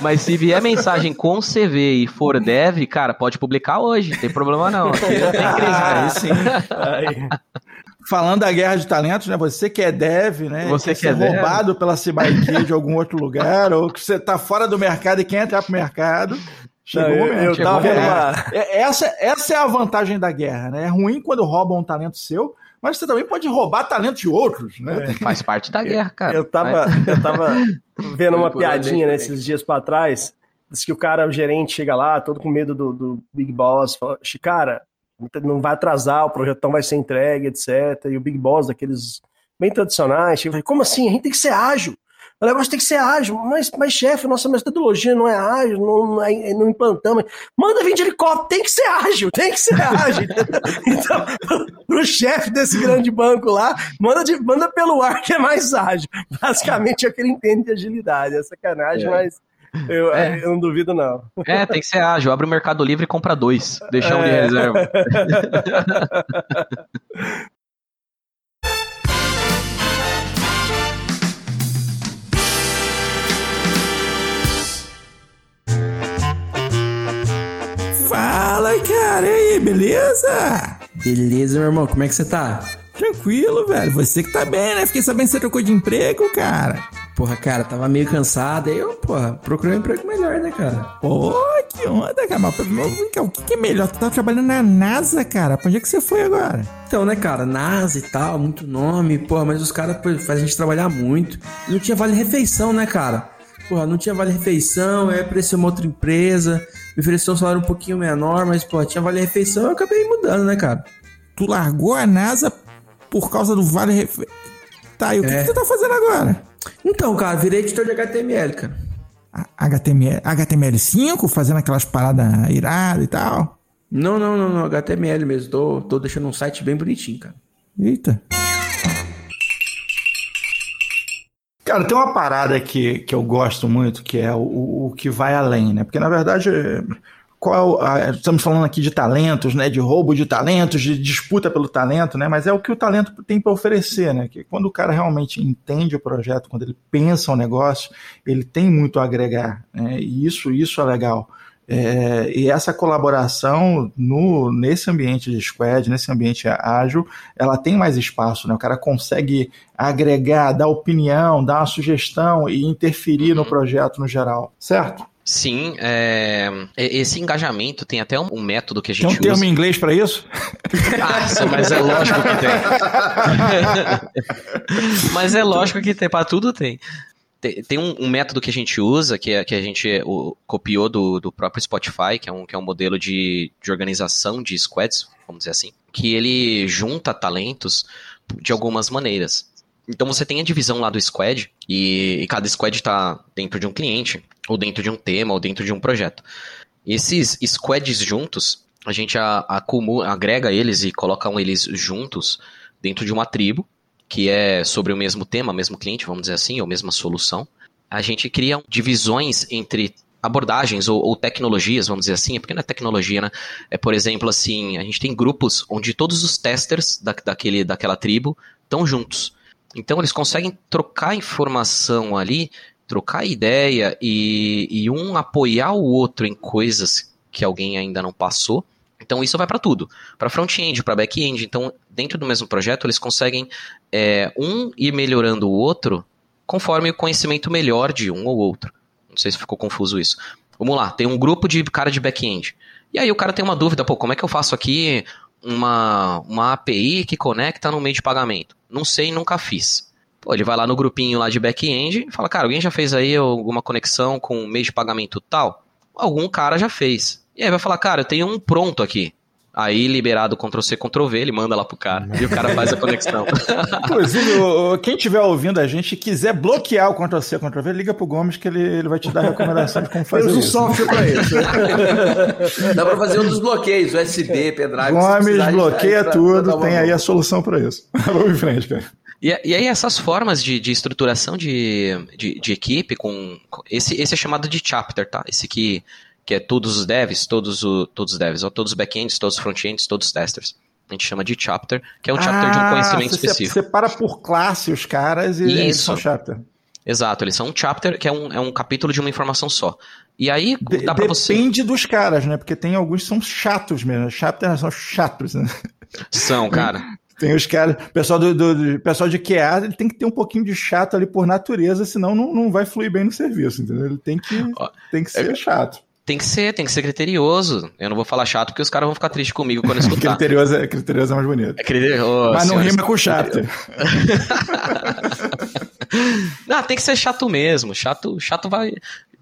Mas se vier mensagem com CV e for dev, cara, pode publicar hoje, não tem problema não. Aqui não tem crise. Ah, aí sim. Aí falando da guerra de talentos, né? Você que é dev, né? Você que é roubado dev. pela Cibaiki de algum outro lugar, ou que você tá fora do mercado e quer entrar pro mercado. Chegou o momento. Eu, eu tava uma... É, essa, essa é a vantagem da guerra, né? É ruim quando roubam um talento seu, mas você também pode roubar talento de outros, né? É. Faz parte da guerra, cara. Eu tava, eu tava vendo uma *laughs* piadinha nesses dias para trás. Diz que o cara, o gerente, chega lá, todo com medo do, do Big Boss, fala, cara, não vai atrasar, o projetão vai ser entregue, etc. E o Big Boss, daqueles bem tradicionais, chega como assim? A gente tem que ser ágil. O negócio tem que ser ágil, mas, mas chefe, nossa metodologia não é ágil, não, não, é, não implantamos. Manda vir de helicóptero, tem que ser ágil, tem que ser ágil. *laughs* então, pro chefe desse grande banco lá, manda, de, manda pelo ar que é mais ágil. Basicamente é o que ele entende de agilidade, é sacanagem, é. mas eu, é. eu não duvido, não. É, tem que ser ágil. Abre o Mercado Livre e compra dois. Deixa um de é. reserva. *laughs* Fala, cara. E aí, beleza? Beleza, meu irmão. Como é que você tá? Tranquilo, velho. Você que tá bem, né? Fiquei sabendo que você trocou de emprego, cara. Porra, cara, tava meio cansado. Aí eu, porra, procurei um emprego melhor, né, cara? Pô, que onda, cara. Mas o que é melhor? Tu tava trabalhando na NASA, cara. Pra onde é que você foi agora? Então, né, cara, NASA e tal, muito nome. Porra, mas os caras fazem a gente trabalhar muito. Não tinha vale-refeição, né, cara? Porra, não tinha vale-refeição, aí apareceu uma outra empresa, me ofereceu um salário um pouquinho menor, mas, porra, tinha vale-refeição, eu acabei mudando, né, cara? Tu largou a NASA por causa do Vale Ref... Tá, e o é. que, que tu tá fazendo agora? Então, cara, virei editor de HTML, cara. HTML, HTML5, fazendo aquelas paradas iradas e tal? Não, não, não, não, HTML mesmo. Tô, tô deixando um site bem bonitinho, cara. Eita. Cara, tem uma parada que, que eu gosto muito, que é o, o que vai além, né? Porque, na verdade, qual a, estamos falando aqui de talentos, né, de roubo de talentos, de disputa pelo talento, né, mas é o que o talento tem para oferecer, né, que quando o cara realmente entende o projeto, quando ele pensa o negócio, ele tem muito a agregar, né, e isso isso é legal. É, e essa colaboração no, nesse ambiente de squad, nesse ambiente ágil, ela tem mais espaço, né? O cara consegue agregar, dar opinião, dar uma sugestão e interferir no projeto no geral, certo? Sim, é, esse engajamento tem até um, método que a gente usa. Tem um termo em inglês para isso? ah, mas é lógico que tem. *laughs* mas é lógico que tem, para tudo tem. tem, tem um, um, método que a gente usa, que, é, que a gente o, copiou do, do próprio Spotify, que é um, que é um modelo de, de organização de squads, vamos dizer assim, que ele junta talentos de algumas maneiras. Então você tem a divisão lá do squad, e, e cada squad está dentro de um cliente, ou dentro de um tema, ou dentro de um projeto. Esses squads juntos, a gente acumula, agrega eles e coloca eles juntos dentro de uma tribo, que é sobre o mesmo tema, mesmo cliente, vamos dizer assim, ou mesma solução. A gente cria divisões entre abordagens ou, ou, tecnologias, vamos dizer assim, porque não é tecnologia, né? É, por exemplo, assim, a gente tem grupos onde todos os testers da, daquele, daquela tribo estão juntos. Então eles conseguem trocar informação ali, trocar ideia e, e um apoiar o outro em coisas que alguém ainda não passou. Então isso vai para tudo, para front-end, para back-end. Então dentro do mesmo projeto eles conseguem é, um ir melhorando o outro conforme o conhecimento melhor de um ou outro. Não sei se ficou confuso isso. Vamos lá, tem um grupo de cara de back-end. E aí o cara tem uma dúvida, pô, como é que eu faço aqui uma, uma API que conecta no meio de pagamento? Não sei, nunca fiz. Pô, ele vai lá no grupinho lá de back-end e fala, cara, alguém já fez aí alguma conexão com meio de pagamento tal? Algum cara já fez. E aí vai falar, cara, eu tenho um pronto aqui. Aí, liberado Ctrl-C, Ctrl-V, ele manda lá pro cara. E o cara faz a conexão. *laughs* Inclusive, quem estiver ouvindo a gente e quiser bloquear o Ctrl-C, Ctrl-V, liga pro Gomes que ele, ele vai te dar recomendação de como fazer isso. um software pra isso. *laughs* Dá pra fazer um dos bloqueios, USB, pendrive. Gomes bloqueia tudo, tem aí a solução pra isso. *laughs* Vamos em frente, cara. E, e, aí essas formas de, de estruturação de, de, de, equipe com, com... esse, esse é chamado de chapter, tá? Esse que que é todos os devs, todos, o, todos os devs, ou todos os backends, todos os frontends, todos os testers. A gente chama de chapter, que é um chapter ah, de um ah, conhecimento você específico. Você separa por classe os caras e Isso. eles são chapter. Exato, eles são um chapter, que é um, é um capítulo de uma informação só. E aí de, dá pra você. Depende dos caras, né? Porque tem alguns que são chatos mesmo. Chapter são chatos, né? São, cara. *laughs* Tem os caras, pessoal do, do, do, pessoal de QA, ele tem que ter um pouquinho de chato ali por natureza, senão não, não vai fluir bem no serviço, entendeu? Ele tem que, tem que ser é, chato. Tem que ser, tem que ser criterioso. Eu não vou falar chato porque os caras vão ficar tristes comigo quando escutar. *laughs* criterioso, é, criterioso é mais bonito. É criterioso. Mas não rima com chato. *laughs* não, tem que ser chato mesmo. Chato, chato vai.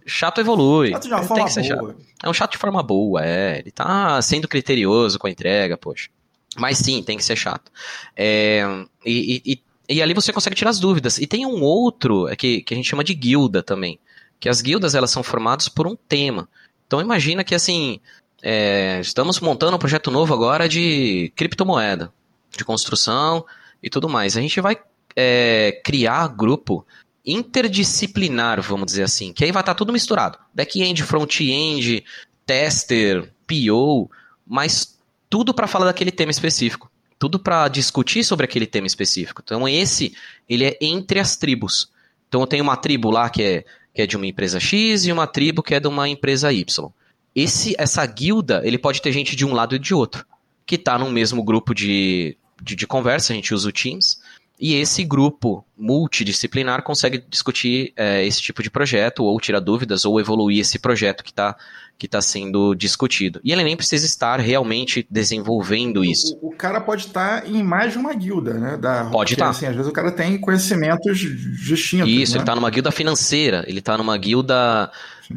Chato evolui. Chato de uma forma boa. Chato. É um chato de forma boa, é. Ele tá sendo criterioso com a entrega, poxa. Mas sim, tem que ser chato. É, e, e, e, ali você consegue tirar as dúvidas. E tem um outro é que, que a gente chama de guilda também. Que as guildas elas são formadas por um tema. Então imagina que assim, é, estamos montando um projeto novo agora de criptomoeda, de construção e tudo mais. A gente vai é, criar grupo interdisciplinar, vamos dizer assim, que aí vai estar tudo misturado. Back-end, front-end, tester, PO, mas tudo para falar daquele tema específico. Tudo para discutir sobre aquele tema específico. Então esse, ele é entre as tribos. Então eu tenho uma tribo lá que é que é de uma empresa X, e uma tribo que é de uma empresa Y. Esse, essa guilda, ele pode ter gente de um lado e de outro, que está no mesmo grupo de, de, de, conversa, a gente usa o Teams, e esse grupo multidisciplinar consegue discutir é, esse tipo de projeto, ou tirar dúvidas, ou evoluir esse projeto que está que está sendo discutido. E ele nem precisa estar realmente desenvolvendo isso. O, o cara pode estar em mais de uma guilda, né? Da, pode estar. Assim, às vezes o cara tem conhecimentos distintos. Isso, né? ele está numa guilda financeira, ele está numa guilda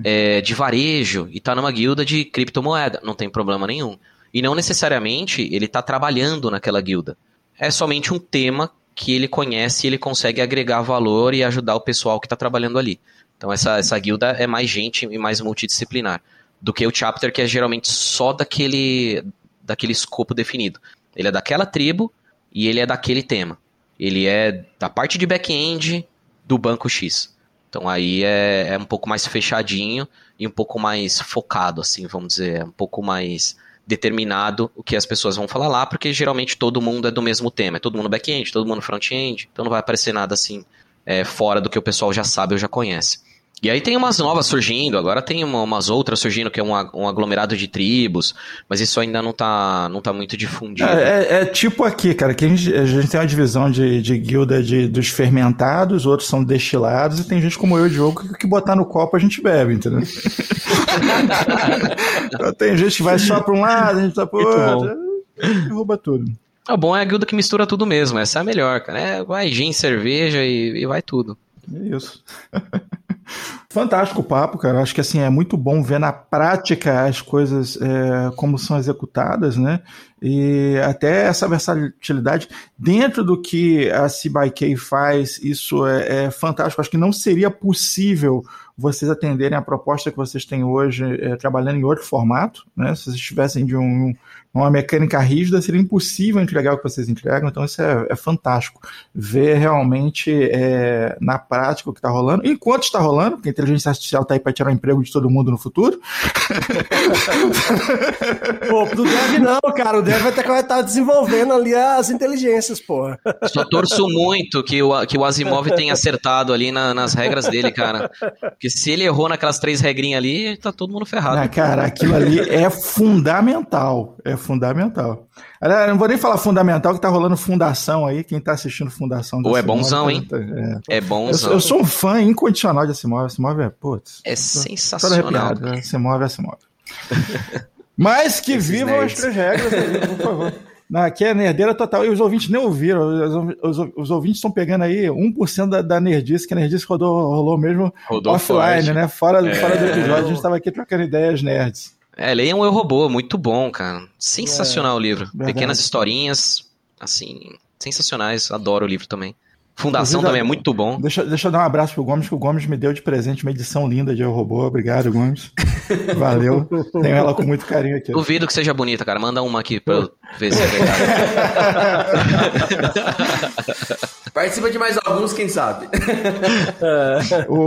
é, de varejo e está numa guilda de criptomoeda. Não tem problema nenhum. E não necessariamente ele está trabalhando naquela guilda. É somente um tema que ele conhece e ele consegue agregar valor e ajudar o pessoal que está trabalhando ali. Então essa, essa guilda é mais gente e mais multidisciplinar do que o chapter que é geralmente só daquele daquele escopo definido. Ele é daquela tribo e ele é daquele tema. Ele é da parte de back-end do banco X. Então aí é, é um pouco mais fechadinho e um pouco mais focado, assim, vamos dizer, é um pouco mais determinado o que as pessoas vão falar lá, porque geralmente todo mundo é do mesmo tema, é todo mundo back-end, todo mundo front-end, então não vai aparecer nada assim é, fora do que o pessoal já sabe ou já conhece. E aí tem umas novas surgindo, agora tem uma, umas outras surgindo, que é um, um, aglomerado de tribos, mas isso ainda não tá, não tá muito difundido. É, é, é tipo aqui, cara, que a gente, a gente tem uma divisão de, de guilda de, dos fermentados, outros são destilados, e tem gente como eu e Diogo que, que botar no copo a gente bebe, entendeu? então, *laughs* tem gente que vai só para um lado, a gente tá pro outro, rouba tudo. O bom é a guilda que mistura tudo mesmo, essa é a melhor, cara. É, vai gin, cerveja e, e vai tudo. É isso. *laughs* Fantástico o papo, cara. Acho que assim é muito bom ver na prática as coisas é, como são executadas, né? E até essa versatilidade dentro do que a CBYK faz, isso é, é fantástico. Acho que não seria possível vocês atenderem a proposta que vocês têm hoje é, trabalhando em outro formato, né? Se vocês estivessem de um, uma mecânica rígida, seria impossível entregar o que vocês entregam, então isso é, é fantástico. Ver realmente é, na prática o que está rolando, enquanto está rolando, porque a inteligência artificial está aí para tirar o emprego de todo mundo no futuro. *laughs* Pô, pro Dev não, cara, o Dev vai estar tá desenvolvendo ali as inteligências, pô. Só torço muito que o, que o Asimov tenha acertado ali na, nas regras dele, cara. Porque se ele errou naquelas três regrinhas ali, tá todo mundo ferrado. Ah, cara, aquilo ali é fundamental. É fundamental. Aliás, não vou nem falar fundamental, que tá rolando fundação aí. Quem tá assistindo fundação. Pô, é bonzão, tá, hein? É, é bonzão. Eu, eu, sou um fã incondicional de Asimov. Asimov é, putz. É sensacional. Né? Asimov é Asimov. *laughs* Mas que Esses vivam nerds. as três regras aí, por favor. Não, aqui é nerdeira total. E os ouvintes nem ouviram. Os, os, os ouvintes estão pegando aí 1% da, da nerdice, que a nerdice rodou, rolou mesmo rodou offline, forte. né? Fora, é. fora do episódio. A gente estava aqui trocando ideias nerds. É, leiam Eu Robô, muito bom, cara. Sensacional é, o livro. Verdade. Pequenas historinhas, assim, sensacionais. Adoro o livro também. Fundação também é muito bom. Deixa, deixa eu dar um abraço pro Gomes, que o Gomes me deu de presente uma edição linda de Eu Robô. Obrigado, Gomes. *laughs* Valeu. Tenho ela com muito carinho aqui. Duvido que seja bonita, cara. Manda uma aqui pra eu ver se é verdade. *laughs* Participa de mais alguns, quem sabe. *laughs* o,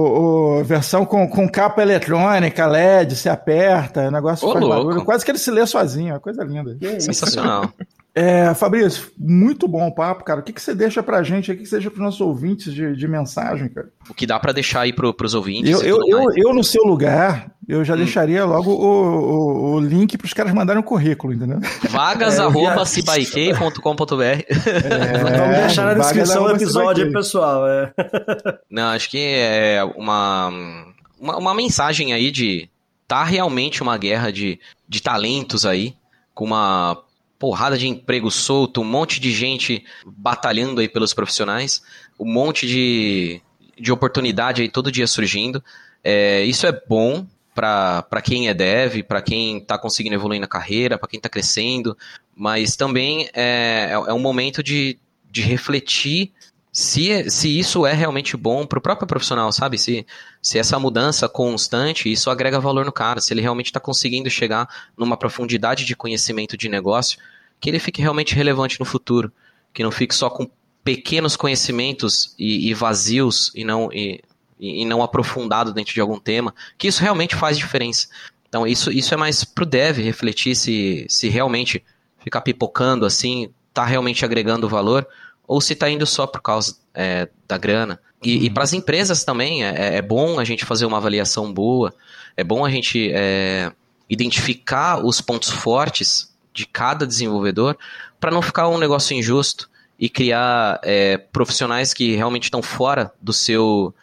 o, versão com, com capa eletrônica, LED, se aperta, negócio Ô, faz louco. barulho. Quase que ele se lê sozinho, é uma coisa linda. Sensacional. É, Fabrício, muito bom o papo, cara. O que, que você deixa pra gente, o que, que você deixa pros nossos ouvintes de, de mensagem, cara? O que dá para deixar aí pro, pros ouvintes? Eu, eu, eu, eu, no seu lugar, eu já hum. deixaria logo o, o, o link pros caras mandarem um currículo, entendeu? vagas.cibaikei.com.br *laughs* é, Vamos deixar na descrição do episódio, pessoal. É. Não, acho que é uma, uma, uma mensagem aí de tá realmente uma guerra de, de talentos aí, com uma porrada de emprego solto, um monte de gente batalhando aí pelos profissionais, um monte de, de oportunidade aí todo dia surgindo. É, isso é bom para quem é dev, para quem está conseguindo evoluir na carreira, para quem está crescendo, mas também é, é, é um momento de, de refletir se, se isso é realmente bom para o próprio profissional, sabe? Se, se essa mudança constante, isso agrega valor no cara, se ele realmente está conseguindo chegar numa profundidade de conhecimento de negócio que ele fique realmente relevante no futuro, que não fique só com pequenos conhecimentos e, e vazios e não, e, e, não aprofundado dentro de algum tema, que isso realmente faz diferença. Então isso, isso é mais pro dev refletir se, se realmente ficar pipocando assim, tá realmente agregando valor, ou se tá indo só por causa é, da grana. E, e para as empresas também é, é, bom a gente fazer uma avaliação boa, é bom a gente é, identificar os pontos fortes de cada desenvolvedor para não ficar um negócio injusto e criar é, profissionais que realmente estão fora do seu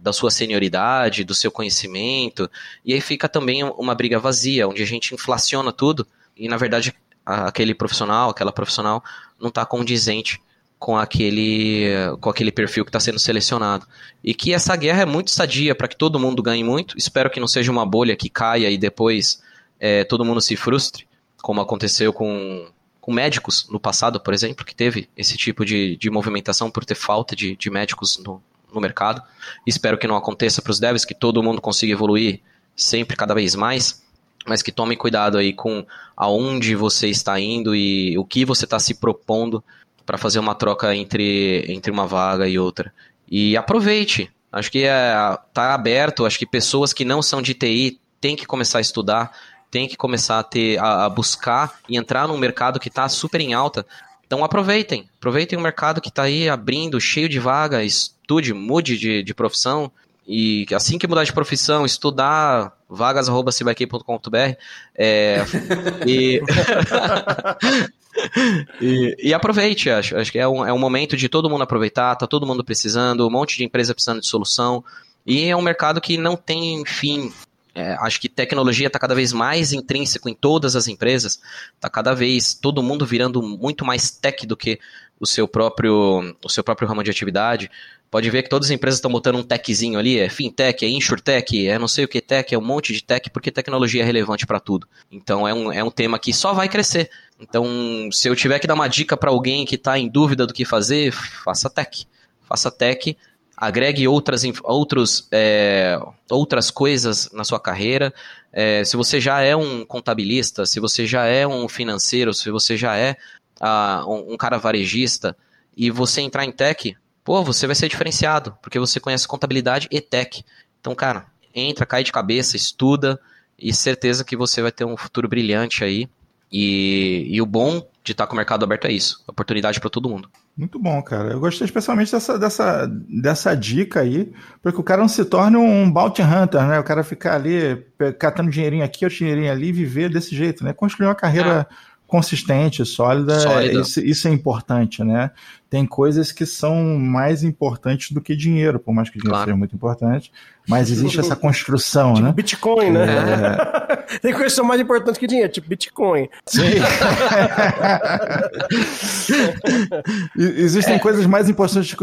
da sua senioridade, do seu conhecimento, e aí fica também uma briga vazia, onde a gente inflaciona tudo e na verdade aquele profissional, aquela profissional não está condizente com aquele com aquele perfil que está sendo selecionado. E que essa guerra é muito sadia para que todo mundo ganhe muito. Espero que não seja uma bolha que caia e depois é, todo mundo se frustre como aconteceu com, com médicos no passado, por exemplo, que teve esse tipo de, de movimentação por ter falta de, de médicos no, no mercado. Espero que não aconteça para os devs, que todo mundo consiga evoluir sempre cada vez mais, mas que tome cuidado aí com aonde você está indo e o que você está se propondo para fazer uma troca entre, entre uma vaga e outra. E aproveite. Acho que é, tá aberto, acho que pessoas que não são de TI têm que começar a estudar tem que começar a ter a, a buscar e entrar num mercado que está super em alta. Então aproveitem, aproveitem o mercado que está aí abrindo, cheio de vaga, estude, mude de, de profissão. E assim que mudar de profissão, estudar vagas.cibaqui.com.br é, *laughs* e, *laughs* e, e, aproveite, acho, acho que é um, é um momento de todo mundo aproveitar, tá todo mundo precisando, um monte de empresa precisando de solução. E é um mercado que não tem fim. É, acho que tecnologia está cada vez mais intrínseco em todas as empresas, está cada vez todo mundo virando muito mais tech do que o seu próprio, o seu próprio ramo de atividade. Pode ver que todas as empresas estão botando um techzinho ali, é fintech, é insurtech, é não sei o que tech, é um monte de tech, porque tecnologia é relevante para tudo. Então é um, é um tema que só vai crescer. Então, se eu tiver que dar uma dica para alguém que está em dúvida do que fazer, faça tech. Faça tech, agregue outras, outros, é, outras coisas na sua carreira. É, se você já é um contabilista, se você já é um financeiro, se você já é uh, um, um cara varejista e você entrar em tech, pô, você vai ser diferenciado, porque você conhece contabilidade e tech. Então, cara, entra, cai de cabeça, estuda e certeza que você vai ter um futuro brilhante aí. E, e o bom de estar com o mercado aberto é isso, oportunidade para todo mundo. Muito bom, cara. Eu gostei especialmente dessa, dessa, dessa dica aí, porque o cara não se torne um bounty hunter, né? O cara ficar ali catando dinheirinho aqui, outro dinheirinho ali, viver desse jeito, né? Construir uma carreira é consistente, sólida, sólida. Isso, isso, é importante, né? Tem coisas que são mais importantes do que dinheiro, por mais que dinheiro claro. seja muito importante, mas existe essa construção, tipo né? Bitcoin, né? É... *laughs* Tem coisas que são mais importantes que dinheiro, tipo Bitcoin. Sim. *laughs* Existem é. coisas mais importantes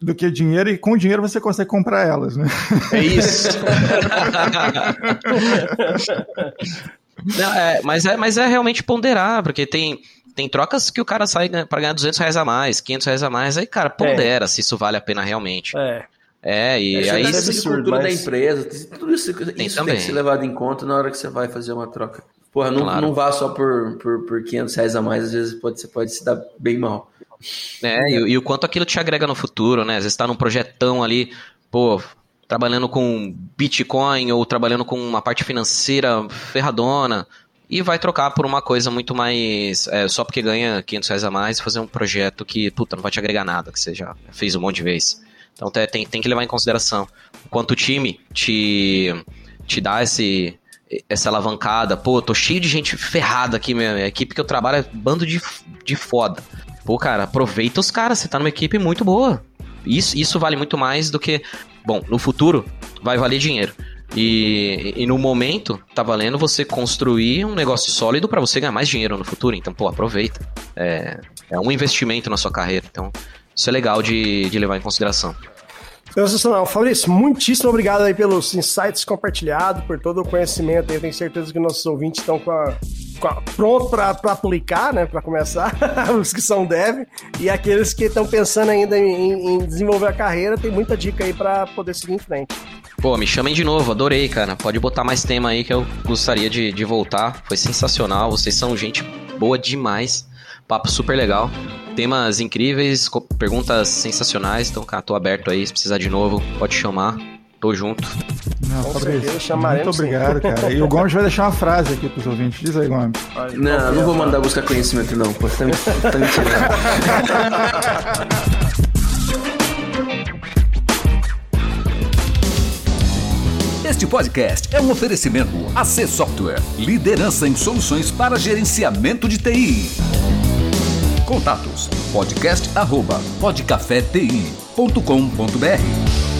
do que dinheiro e com dinheiro você consegue comprar elas, né? É isso. *laughs* Não, é, mas, é, mas é realmente ponderar, porque tem, tem trocas que o cara sai para ganhar 200 reais a mais, 500 reais a mais, aí, cara, pondera é. se isso vale a pena realmente. É. É, e é, aí... É absurdo, mas... da empresa, tudo isso, tem, isso tem que ser levado em conta na hora que você vai fazer uma troca. Porra, não, claro. não vá só por, por, por 500 reais a mais, às vezes pode, você pode se dar bem mal. É, e, e o quanto aquilo te agrega no futuro, né? Às vezes tá num projetão ali, pô, trabalhando com Bitcoin ou trabalhando com uma parte financeira ferradona e vai trocar por uma coisa muito mais é, só porque ganha 500 reais a mais fazer um projeto que, puta, não vai te agregar nada, que você já fez um monte de vezes. Então tem, tem que levar em consideração quanto o time te, te dá esse, essa alavancada. Pô, tô cheio de gente ferrada aqui, minha equipe que eu trabalho é bando de, de foda. Pô, cara, aproveita os caras, você tá numa equipe muito boa. Isso, isso vale muito mais do que Bom, no futuro vai valer dinheiro. E, e no momento, tá valendo você construir um negócio sólido para você ganhar mais dinheiro no futuro. Então, pô, aproveita. É, é um investimento na sua carreira. Então, isso é legal de, de levar em consideração. Sensacional. Fabrício, muitíssimo obrigado aí pelos insights compartilhados, por todo o conhecimento. Eu tenho certeza que nossos ouvintes estão com a, pronto para aplicar, né? Para começar, *laughs* os que são dev. E aqueles que estão pensando ainda em, em, desenvolver a carreira, tem muita dica aí para poder seguir em frente. Pô, me chamem de novo, adorei, cara. Pode botar mais tema aí que eu gostaria de, de voltar. Foi sensacional, vocês são gente boa demais. Papo super legal. Temas incríveis, perguntas sensacionais. Então, cara, tô aberto aí. Se precisar de novo, pode chamar. Tô junto. Não, Com Fabrício, muito obrigado, cara. E o Gomes vai deixar uma frase aqui pros ouvintes. Diz aí, Gomes. Não, não vou mandar buscar conhecimento, não. Pô, tá, tá me tirando. *laughs* Este podcast é um oferecimento AC Software, liderança em soluções para gerenciamento de TI. Contatos podcast@podcafeti.com.br